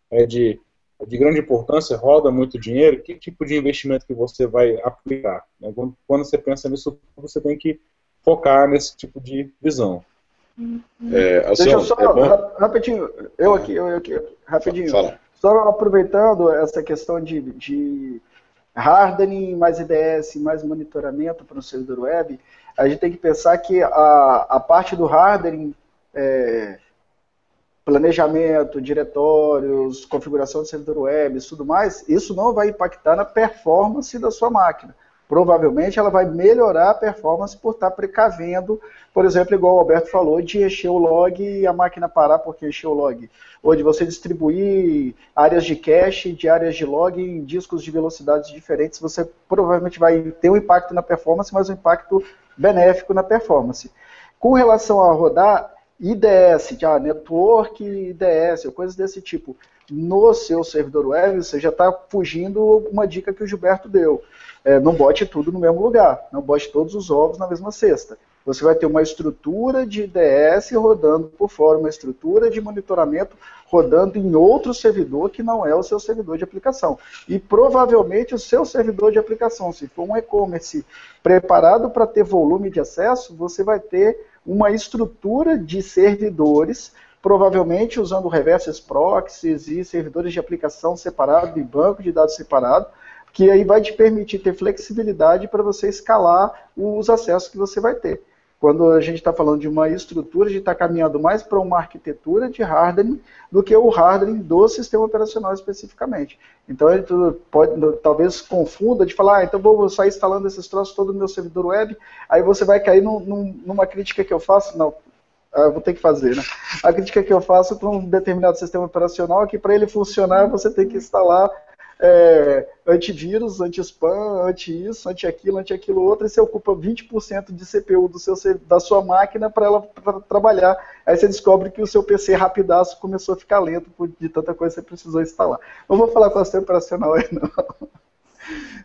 é de, de grande importância, roda muito dinheiro? Que tipo de investimento que você vai aplicar? Né? Quando, quando, você pensa nisso, você tem que focar nesse tipo de visão. É, assim, Deixa eu só, é bom... rapidinho, eu aqui, eu aqui, rapidinho. Fala. Só aproveitando essa questão de, de hardening, mais IDS, mais monitoramento para o servidor web, a gente tem que pensar que a, a parte do hardening, é, planejamento, diretórios, configuração do servidor web, tudo mais, isso não vai impactar na performance da sua máquina. Provavelmente ela vai melhorar a performance por estar precavendo, por exemplo, igual o Alberto falou, de encher o log e a máquina parar porque encheu o log. Ou de você distribuir áreas de cache de áreas de log em discos de velocidades diferentes, você provavelmente vai ter um impacto na performance, mas um impacto benéfico na performance. Com relação a rodar IDS, já network IDS, ou coisas desse tipo, no seu servidor web, você já está fugindo uma dica que o Gilberto deu. É, não bote tudo no mesmo lugar, não bote todos os ovos na mesma cesta. Você vai ter uma estrutura de IDS rodando por fora, uma estrutura de monitoramento rodando em outro servidor que não é o seu servidor de aplicação. E provavelmente o seu servidor de aplicação, se for um e-commerce preparado para ter volume de acesso, você vai ter uma estrutura de servidores, provavelmente usando reverses proxies e servidores de aplicação separado e banco de dados separado, que aí vai te permitir ter flexibilidade para você escalar os acessos que você vai ter. Quando a gente está falando de uma estrutura, a gente está caminhando mais para uma arquitetura de hardening do que o hardening do sistema operacional especificamente. Então, ele pode, talvez confunda de falar, ah, então vou sair instalando esses troços todo no meu servidor web, aí você vai cair num, num, numa crítica que eu faço, não, ah, vou ter que fazer, né? A crítica que eu faço para um determinado sistema operacional é que para ele funcionar você tem que instalar é, antivírus, anti-spam, anti-isso, anti-aquilo, anti-aquilo outro, e você ocupa 20% de CPU do seu, da sua máquina para ela pra trabalhar. Aí você descobre que o seu PC rapidaço começou a ficar lento por, de tanta coisa que você precisou instalar. Não vou falar com a sistema operacional aí, não. (laughs)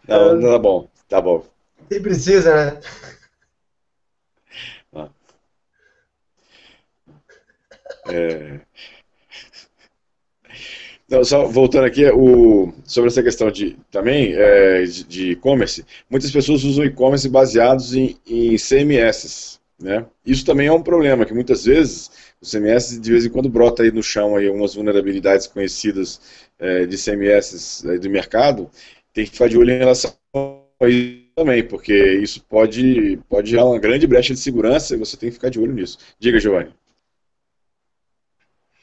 Não, não tá bom, tá bom. Se precisa, né? Ah. É... Então, só voltando aqui, o, sobre essa questão de também é, de e-commerce, muitas pessoas usam e-commerce baseados em, em CMS. Né? Isso também é um problema, que muitas vezes o CMS de vez em quando brota aí no chão aí algumas vulnerabilidades conhecidas é, de CMS é, do mercado, tem que ficar de olho em relação a isso também, porque isso pode, pode gerar uma grande brecha de segurança e você tem que ficar de olho nisso. Diga, Giovanni.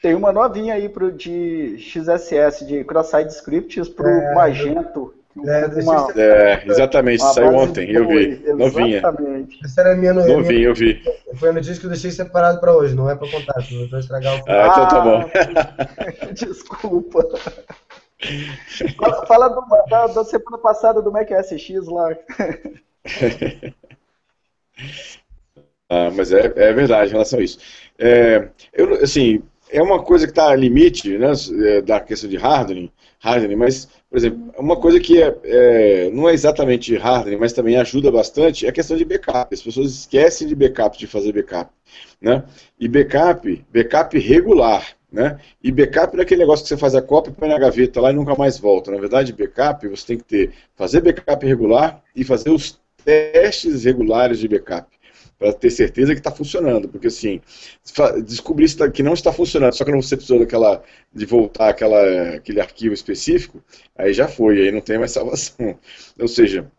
Tem uma novinha aí pro, de XSS, de Cross-Site Scripts para o é, Magento. É, uma, é, exatamente, saiu ontem, eu vi. Novinha. Exatamente. Essa era a minha novinha, minha, eu vi. Foi a notícia que eu deixei separado para hoje, não é para contar, não vou estragar o Ah, então tá bom. (laughs) Desculpa. Fala do, da, da, semana passada do Mac SX lá. (laughs) ah, mas é, é verdade em relação a isso. É, eu, assim, é uma coisa que está limite né, é, da questão de hardening, hardening, mas, por exemplo, uma coisa que é, é, não é exatamente hardening, mas também ajuda bastante, é a questão de backup. As pessoas esquecem de backup, de fazer backup. Né? E backup, backup regular. Né? E backup é aquele negócio que você faz a cópia, põe na gaveta lá e nunca mais volta. Na verdade, backup você tem que ter, fazer backup regular e fazer os testes regulares de backup para ter certeza que está funcionando, porque assim, descobrir que não está funcionando, só que você precisou daquela, de voltar aquela, aquele arquivo específico, aí já foi, aí não tem mais (laughs) salvação. Ou seja,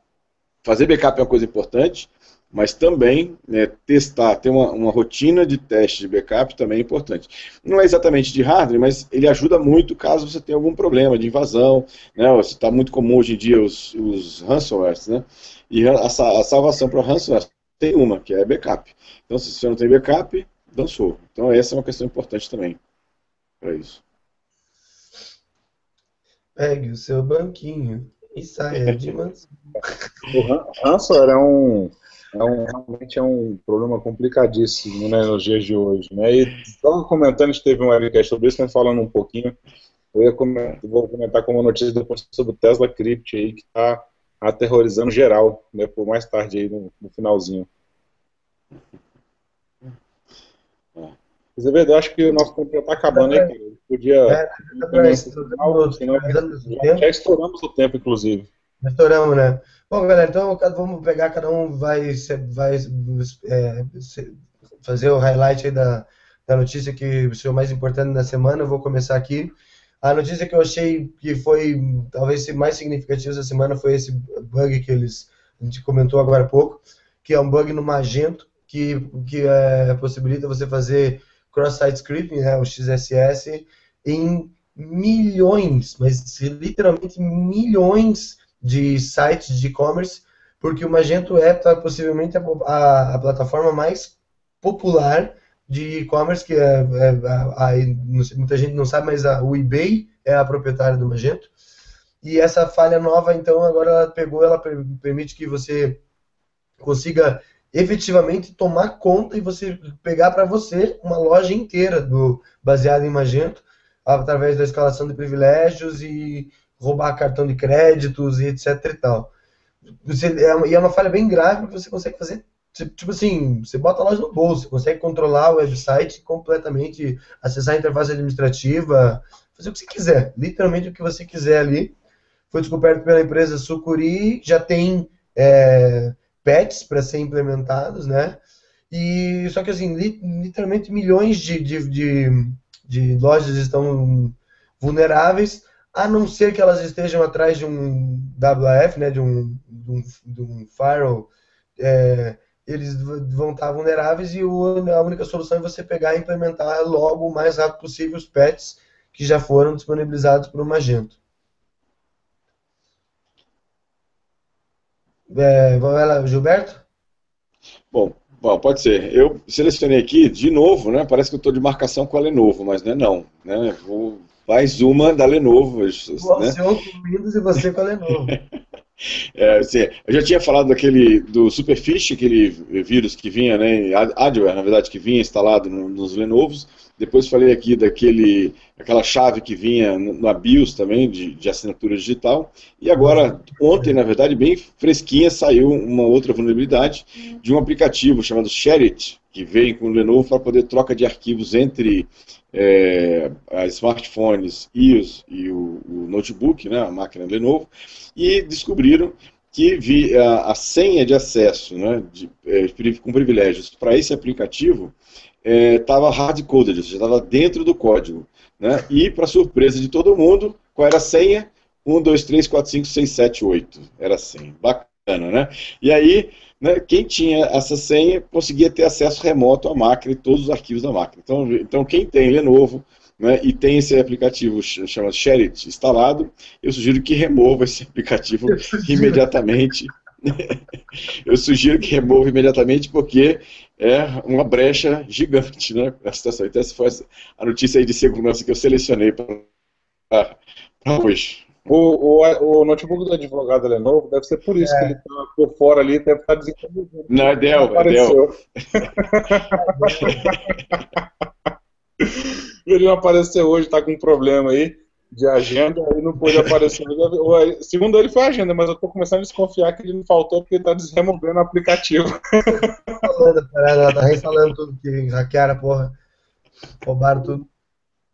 fazer backup é uma coisa importante, mas também né, testar, ter uma, uma, rotina de teste de backup também é importante. Não é exatamente de hardware, mas ele ajuda muito caso você tenha algum problema de invasão, né, está muito comum hoje em dia os, os ransomwares, né, e a, a salvação para o ransomware tem uma, que é backup. Então, se você não tem backup, dançou. Então, essa é uma questão importante também para isso. Pegue o seu banquinho e saia de mansinho. o ransomware é um, é um, realmente é um problema complicadíssimo né, nos dias de hoje. Né? E só comentando, a gente teve um webcast sobre isso, falando um pouquinho. Eu ia comentar, vou comentar com uma notícia depois sobre o Tesla Crypt aí, que está aterrorizando geral, né, por mais tarde aí no, no finalzinho. Mas é verdade, acho que o nosso tempo já está acabando, hein, cara? Podia. É, já, já estouramos o tempo, inclusive. Estouramos, né? Bom, galera, então vamos pegar, cada um vai, vai é, fazer o highlight aí da, da notícia que o mais importante da semana. Eu vou começar aqui. A notícia que eu achei que foi talvez mais significativa essa semana foi esse bug que eles a gente comentou agora há pouco, que é um bug no Magento que, que é, possibilita você fazer cross-site scripting, né, o XSS, em milhões, mas literalmente milhões de sites de e-commerce porque o Magento é tá, possivelmente a, a, a, plataforma mais popular de e-commerce, que é, é a, muita gente não sabe, mas o eBay é a proprietária do Magento. E essa falha nova, então, agora ela pegou, ela permite que você consiga efetivamente tomar conta e você pegar para você uma loja inteira do baseada em Magento através da escalação de privilégios e roubar cartão de créditos e etc e tal. Você, é, e é uma falha bem grave que você consegue fazer tipo assim, você bota loja no bolso, você consegue controlar o website completamente, acessar a interface administrativa, fazer o que você quiser, literalmente o que você quiser ali. Foi descoberto pela empresa Sucuri, já tem é, patches para ser implementados, né? E só que assim, literalmente milhões de, de, de, de lojas estão vulneráveis, a não ser que elas estejam atrás de um WF, né, de um, de um, de um firewall, é, eles vão estar vulneráveis e o, a única solução é você pegar e implementar logo o mais rápido possível os patches que já foram disponibilizados para o Magento. É, vai lá, Gilberto? Bom, bom, pode ser. Eu selecionei aqui, de novo, né? Parece que eu estou de marcação com a Lenovo, mas não é não. Né? Vou, mais uma da Lenovo. Você né? com o Windows e você com a Lenovo. (laughs) É, assim, eu já tinha falado daquele do Superfish, aquele vírus que vinha, né, adware, na verdade, que vinha instalado no, nos Lenovos. Depois falei aqui daquele, aquela chave que vinha na BIOS também, de, de assinatura digital. E agora, ontem, na verdade, bem fresquinha, saiu uma outra vulnerabilidade de um aplicativo chamado ShareIt, que veio com o Lenovo para poder troca de arquivos entre é, smartphones e, os, e o, o, notebook, né, a máquina Lenovo, e descobriram que vi, a, a senha de acesso né, de, é, com privilégios para esse aplicativo estava é, hard-coded, ou seja, estava dentro do código. Né, e, para surpresa de todo mundo, qual era a senha? 1, 2, 3, 4, 5, 6, 7, 8. Era a senha. Bacana, né? E aí, né, quem tinha essa senha conseguia ter acesso remoto à máquina e todos os arquivos da máquina. Então, então quem tem Lenovo né, e tem esse aplicativo chamado ShareIt instalado, eu sugiro que remova esse aplicativo (laughs) imediatamente. (laughs) eu sugiro que remova imediatamente porque é uma brecha gigante né, a situação. Então essa foi a notícia de segurança que eu selecionei para hoje. O, o, o, notebook do advogado Lenovo deve ser por isso é. que ele está por fora ali, deve estar tá desenvolvido. Não, é Dell, é Dell. ele não apareceu hoje, está com um problema aí de agenda, aí não pôde aparecer. Segundo ele foi a agenda, mas eu estou começando a desconfiar que ele não faltou porque ele está desremovendo o aplicativo. Tá reinstalando tudo, que hackearam, porra. Roubaram tudo.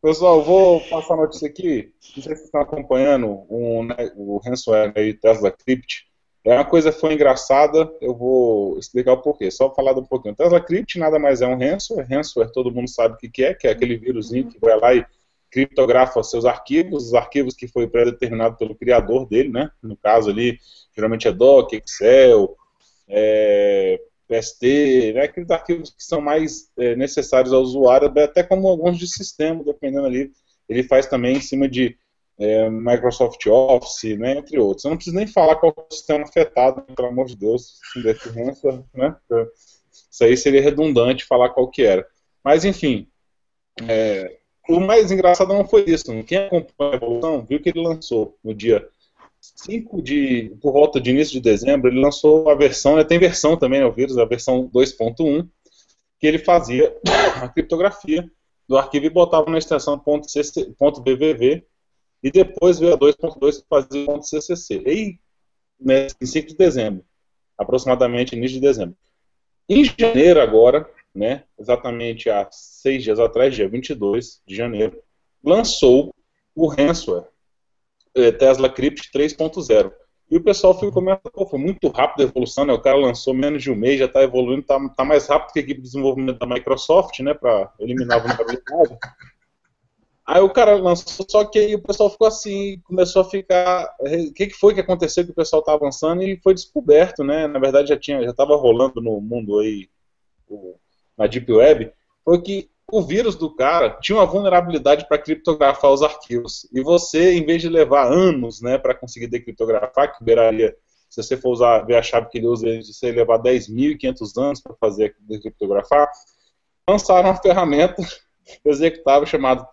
Pessoal, vou passar a notícia aqui. Não sei se vocês estão acompanhando um, né, o ransomware aí, Tesla Crypt. É uma coisa que foi engraçada, eu vou explicar o porquê. Só falar um pouquinho. Tesla Crypt nada mais é um ransomware. Ransomware todo mundo sabe o que é, que é aquele vírusinho que vai lá e criptografa seus arquivos, os arquivos que foi pré-determinado pelo criador dele, né? No caso ali, geralmente é Doc, Excel, é, PST, né, aqueles arquivos que são mais é, necessários ao usuário, até como alguns de sistema, dependendo ali. Ele faz também em cima de é, Microsoft Office, né, entre outros. Eu não preciso nem falar qual é o sistema afetado, pelo amor de Deus, sem decorrência, né? Isso aí seria redundante falar qual que era. Mas, enfim, é, o mais engraçado não foi isso. Quem acompanha a evolução viu que ele lançou no dia 5 de, por volta de início de dezembro, ele lançou a versão, né, tem versão também, né, o vírus, a versão 2.1, que ele fazia a criptografia do arquivo e botava na extensão .bvv e depois veio a 2.2 que fazia .ccc. E né, em 5 de dezembro, aproximadamente início de dezembro. Em janeiro agora, né, exatamente há seis dias atrás, dia 22 de janeiro, lançou o ransomware, Tesla Crypt 3.0. E o pessoal ficou comentando, pô, foi muito rápido a evolução, né? O cara lançou menos de um mês, já está evoluindo, está tá mais rápido que a equipe de desenvolvimento da Microsoft, né? Para eliminar a vulnerabilidade. (laughs) Aí o cara lançou, só que aí o pessoal ficou assim, começou a ficar. O que, que foi que aconteceu que o pessoal está avançando e foi descoberto, né? Na verdade já tinha, já estava rolando no mundo aí, na Deep Web, foi que o vírus do cara tinha uma vulnerabilidade para criptografar os arquivos. E você, em vez de levar anos né, para conseguir decriptografar, que beiraria se você for usar, ver a chave que ele usa, você levar 10.500 anos para fazer decriptografar, lançaram uma ferramenta (laughs) executável chamada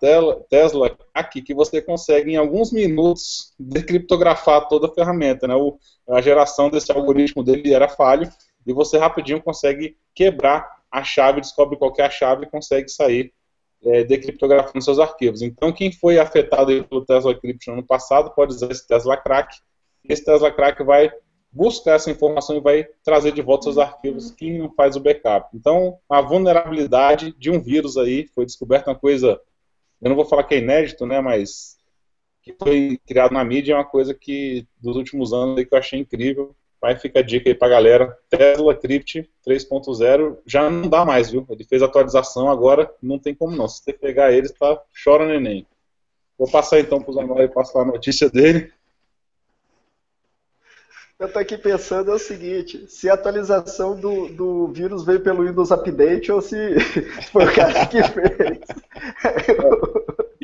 Tesla aqui, que você consegue em alguns minutos decriptografar toda a ferramenta. Né? O, a geração desse algoritmo dele era falho, e você rapidinho consegue quebrar a chave, descobre qualquer é chave e consegue sair é, decriptografando seus arquivos. Então, quem foi afetado pelo Tesla Crypto no passado pode usar esse Tesla Crack. Esse Tesla Crack vai buscar essa informação e vai trazer de volta seus arquivos quem não faz o backup. Então, a vulnerabilidade de um vírus aí foi descoberta uma coisa, eu não vou falar que é inédito, né, mas que foi criado na mídia é uma coisa que dos últimos anos aí que eu achei incrível Vai ficar a dica aí pra galera. Tesla Crypt 3.0 já não dá mais, viu? Ele fez atualização, agora não tem como não. Se você pegar ele, tá chora neném. Vou passar então pro Zanol e passar a notícia dele. Eu tô aqui pensando é o seguinte, se a atualização do, do vírus veio pelo Windows Update ou se (laughs) foi o cara que fez.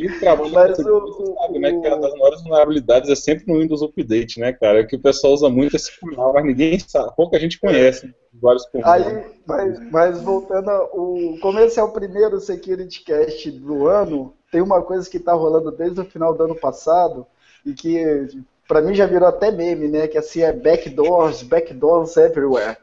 E trabalho Mas o, você sabe, né, que uma das maiores vulnerabilidades é sempre no Windows Update, né, cara? É que o pessoal usa muito esse canal, mas ninguém sabe, pouca gente conhece vários Aí, mas, mas voltando, o, como esse é o primeiro Security Cast do ano, tem uma coisa que está rolando desde o final do ano passado e que para mim já virou até meme, né? Que assim é backdoors, backdoors everywhere.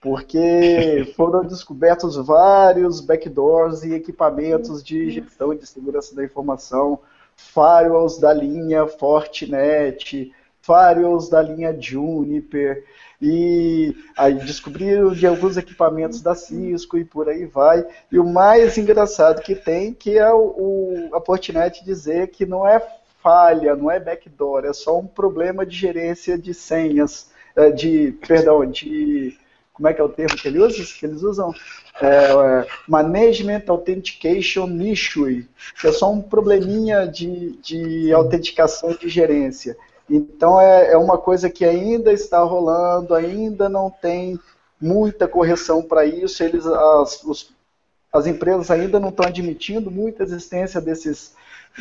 Porque foram descobertos vários backdoors e equipamentos de gestão de segurança da informação, firewalls da linha Fortinet, firewalls da linha Juniper, e aí descobriram de alguns equipamentos da Cisco e por aí vai. E o mais engraçado que tem, que é o, o a Fortinet dizer que não é falha, não é backdoor, é só um problema de gerência de senhas, é, de, perdão, de, como é que é o termo que, ele usa, que eles usam? É, é, Management Authentication Issue, que é só um probleminha de, de autenticação de gerência. Então é, é uma coisa que ainda está rolando, ainda não tem muita correção para isso, eles, as, os, as empresas ainda não estão admitindo muita existência desses,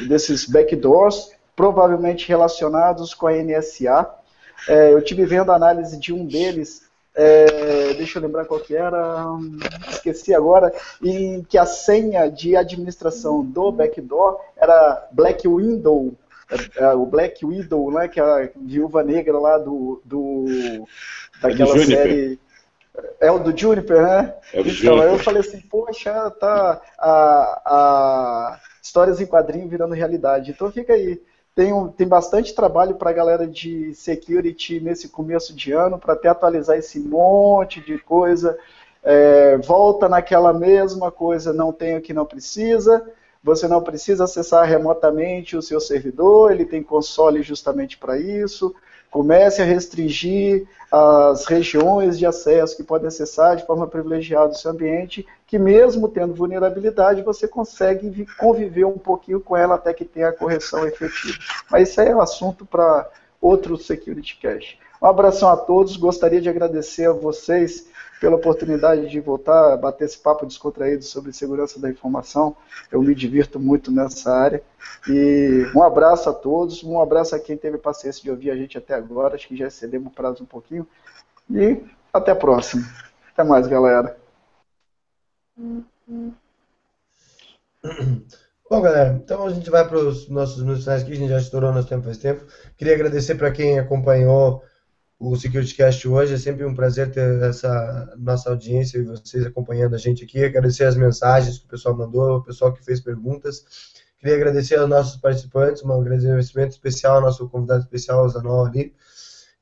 desses backdoors, provavelmente relacionados com a NSA. É, eu tive vendo a análise de um deles, é, deixa eu lembrar qual que era, esqueci agora, em que a senha de administração do backdoor era Black Window, é, é, o Black Widow, né, que é a viúva negra lá do, do daquela é série. É o do Juniper, né? É então, Juniper. eu falei assim, poxa, tá a, a histórias em quadrinho virando realidade. Então fica aí tem, um, tem bastante trabalho para a galera de security nesse começo de ano, para até atualizar esse monte de coisa. É, volta naquela mesma coisa, não tem o que não precisa. Você não precisa acessar remotamente o seu servidor, ele tem console justamente para isso. Comece a restringir as regiões de acesso que podem acessar de forma privilegiada o seu ambiente, que mesmo tendo vulnerabilidade, você consegue conviver um pouquinho com ela até que tenha a correção efetiva. Mas isso aí é um assunto para outro Security Cache. Um abração a todos, gostaria de agradecer a vocês pela oportunidade de voltar a bater esse papo descontraído sobre segurança da informação. Eu me divirto muito nessa área. E um abraço a todos, um abraço a quem teve paciência de ouvir a gente até agora. Acho que já excedemos o prazo um pouquinho. E até a próxima. Até mais, galera. Bom, galera, então a gente vai para os nossos minutos finais aqui, a gente já estourou nosso tempo faz tempo. Queria agradecer para quem acompanhou o SecurityCast hoje. É sempre um prazer ter essa nossa audiência e vocês acompanhando a gente aqui. Agradecer as mensagens que o pessoal mandou, o pessoal que fez perguntas. Queria agradecer aos nossos participantes, um agradecimento especial ao nosso convidado especial, Zanol ali.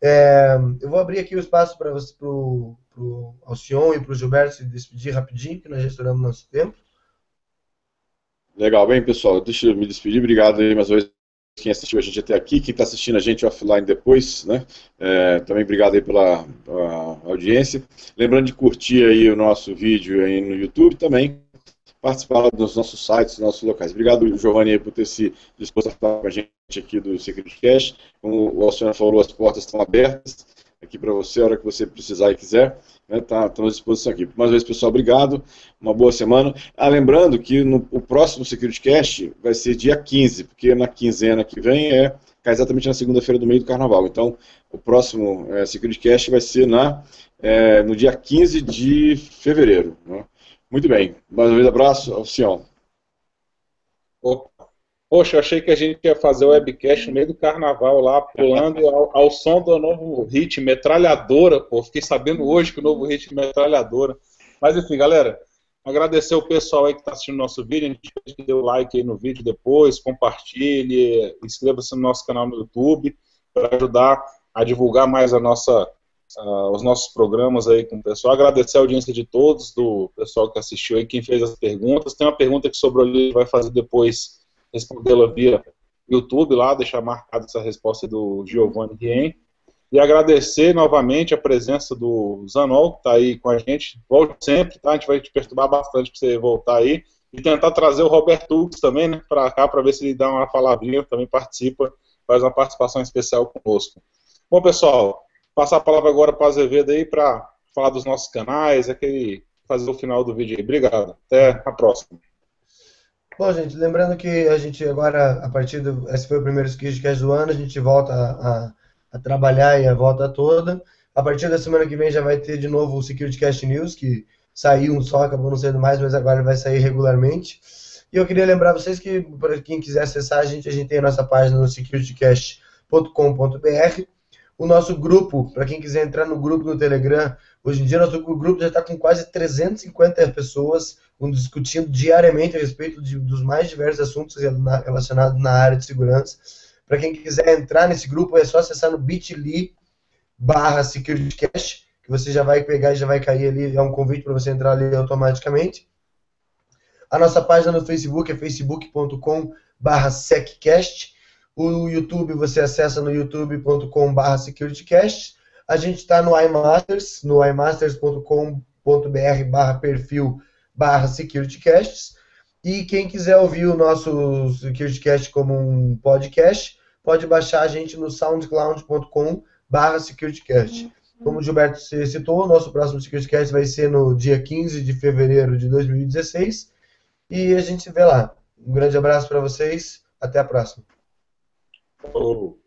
É, eu vou abrir aqui o espaço para o Alcion e para o Gilberto se despedir rapidinho, que nós já estouramos nosso tempo. Legal, bem pessoal, deixa eu me despedir, obrigado aí mais uma vez quem assistiu a gente até aqui, quem está assistindo a gente offline depois, né? É, também obrigado aí pela, pela, audiência. Lembrando de curtir aí o nosso vídeo aí no YouTube também, participar dos nossos sites, dos nossos locais. Obrigado, Giovanni, por ter se disposto a falar com a gente aqui do Secret Cash. Como o Alciano falou, as portas estão abertas aqui para você, a hora que você precisar e quiser. Né, tá, à disposição aqui. Mais uma vez, pessoal, obrigado. Uma boa semana. Ah, lembrando que no, o próximo Security Cast vai ser dia 15, porque na quinzena que vem é exatamente na segunda-feira do meio do carnaval. Então, o próximo é, Security Cast vai ser na, é, no dia 15 de fevereiro. Né? Muito bem. Mais uma vez, abraço ao Sião. Poxa, eu achei que a gente ia fazer o webcast no meio do carnaval lá, pulando ao, ao som do novo hit, Metralhadora, pô. Fiquei sabendo hoje que o novo hit Metralhadora. Mas enfim, galera, agradecer o pessoal aí que está assistindo nosso vídeo. A gente deu like aí no vídeo depois, compartilhe, inscreva-se no nosso canal no YouTube para ajudar a divulgar mais a nossa, uh, os nossos programas aí com o pessoal. Agradecer a audiência de todos, do pessoal que assistiu aí, quem fez as perguntas. Tem uma pergunta que sobrou ali, vai fazer depois respondê-la via YouTube lá, deixar marcada essa resposta do Giovanni Rien. E agradecer novamente a presença do Zanol, que está aí com a gente. Volte sempre, tá? A gente vai te perturbar bastante para você voltar aí. E tentar trazer o Roberto Hughes também, né, para cá, para ver se ele dá uma palavrinha, também participa, faz uma participação especial conosco. Bom, pessoal, passar a palavra agora para o Azevedo aí para falar dos nossos canais, aquele, fazer o final do vídeo aí. Obrigado. Até a próxima. Bom, gente, lembrando que a gente agora, a partir do. Esse foi o primeiro Skillcast do ano, a gente volta a, a, trabalhar e a volta toda. A partir da semana que vem já vai ter de novo o SecurityCast News, que saiu um só, acabou não sendo mais, mas agora vai sair regularmente. E eu queria lembrar vocês que, para quem quiser acessar a gente, a gente tem a nossa página no securitycast.com.br. O nosso grupo, para quem quiser entrar no grupo no Telegram, hoje em dia nosso grupo já está com quase 350 pessoas discutindo diariamente a respeito de, dos mais diversos assuntos relacionados na área de segurança. Para quem quiser entrar nesse grupo, é só acessar no bit.ly barra securitycast, que você já vai pegar e já vai cair ali, é um convite para você entrar ali automaticamente. A nossa página no Facebook é facebook.com barra seccast. O YouTube você acessa no youtube.com barra securitycast. A gente está no iMasters, no imasters.com.br barra perfil barra SecurityCasts. E quem quiser ouvir o nosso SecurityCast como um podcast, pode baixar a gente no soundcloud.com barra SecurityCast. Como o Gilberto citou, o nosso próximo SecurityCast vai ser no dia 15 de fevereiro de 2016. E a gente se vê lá. Um grande abraço para vocês. Até a próxima. Oh.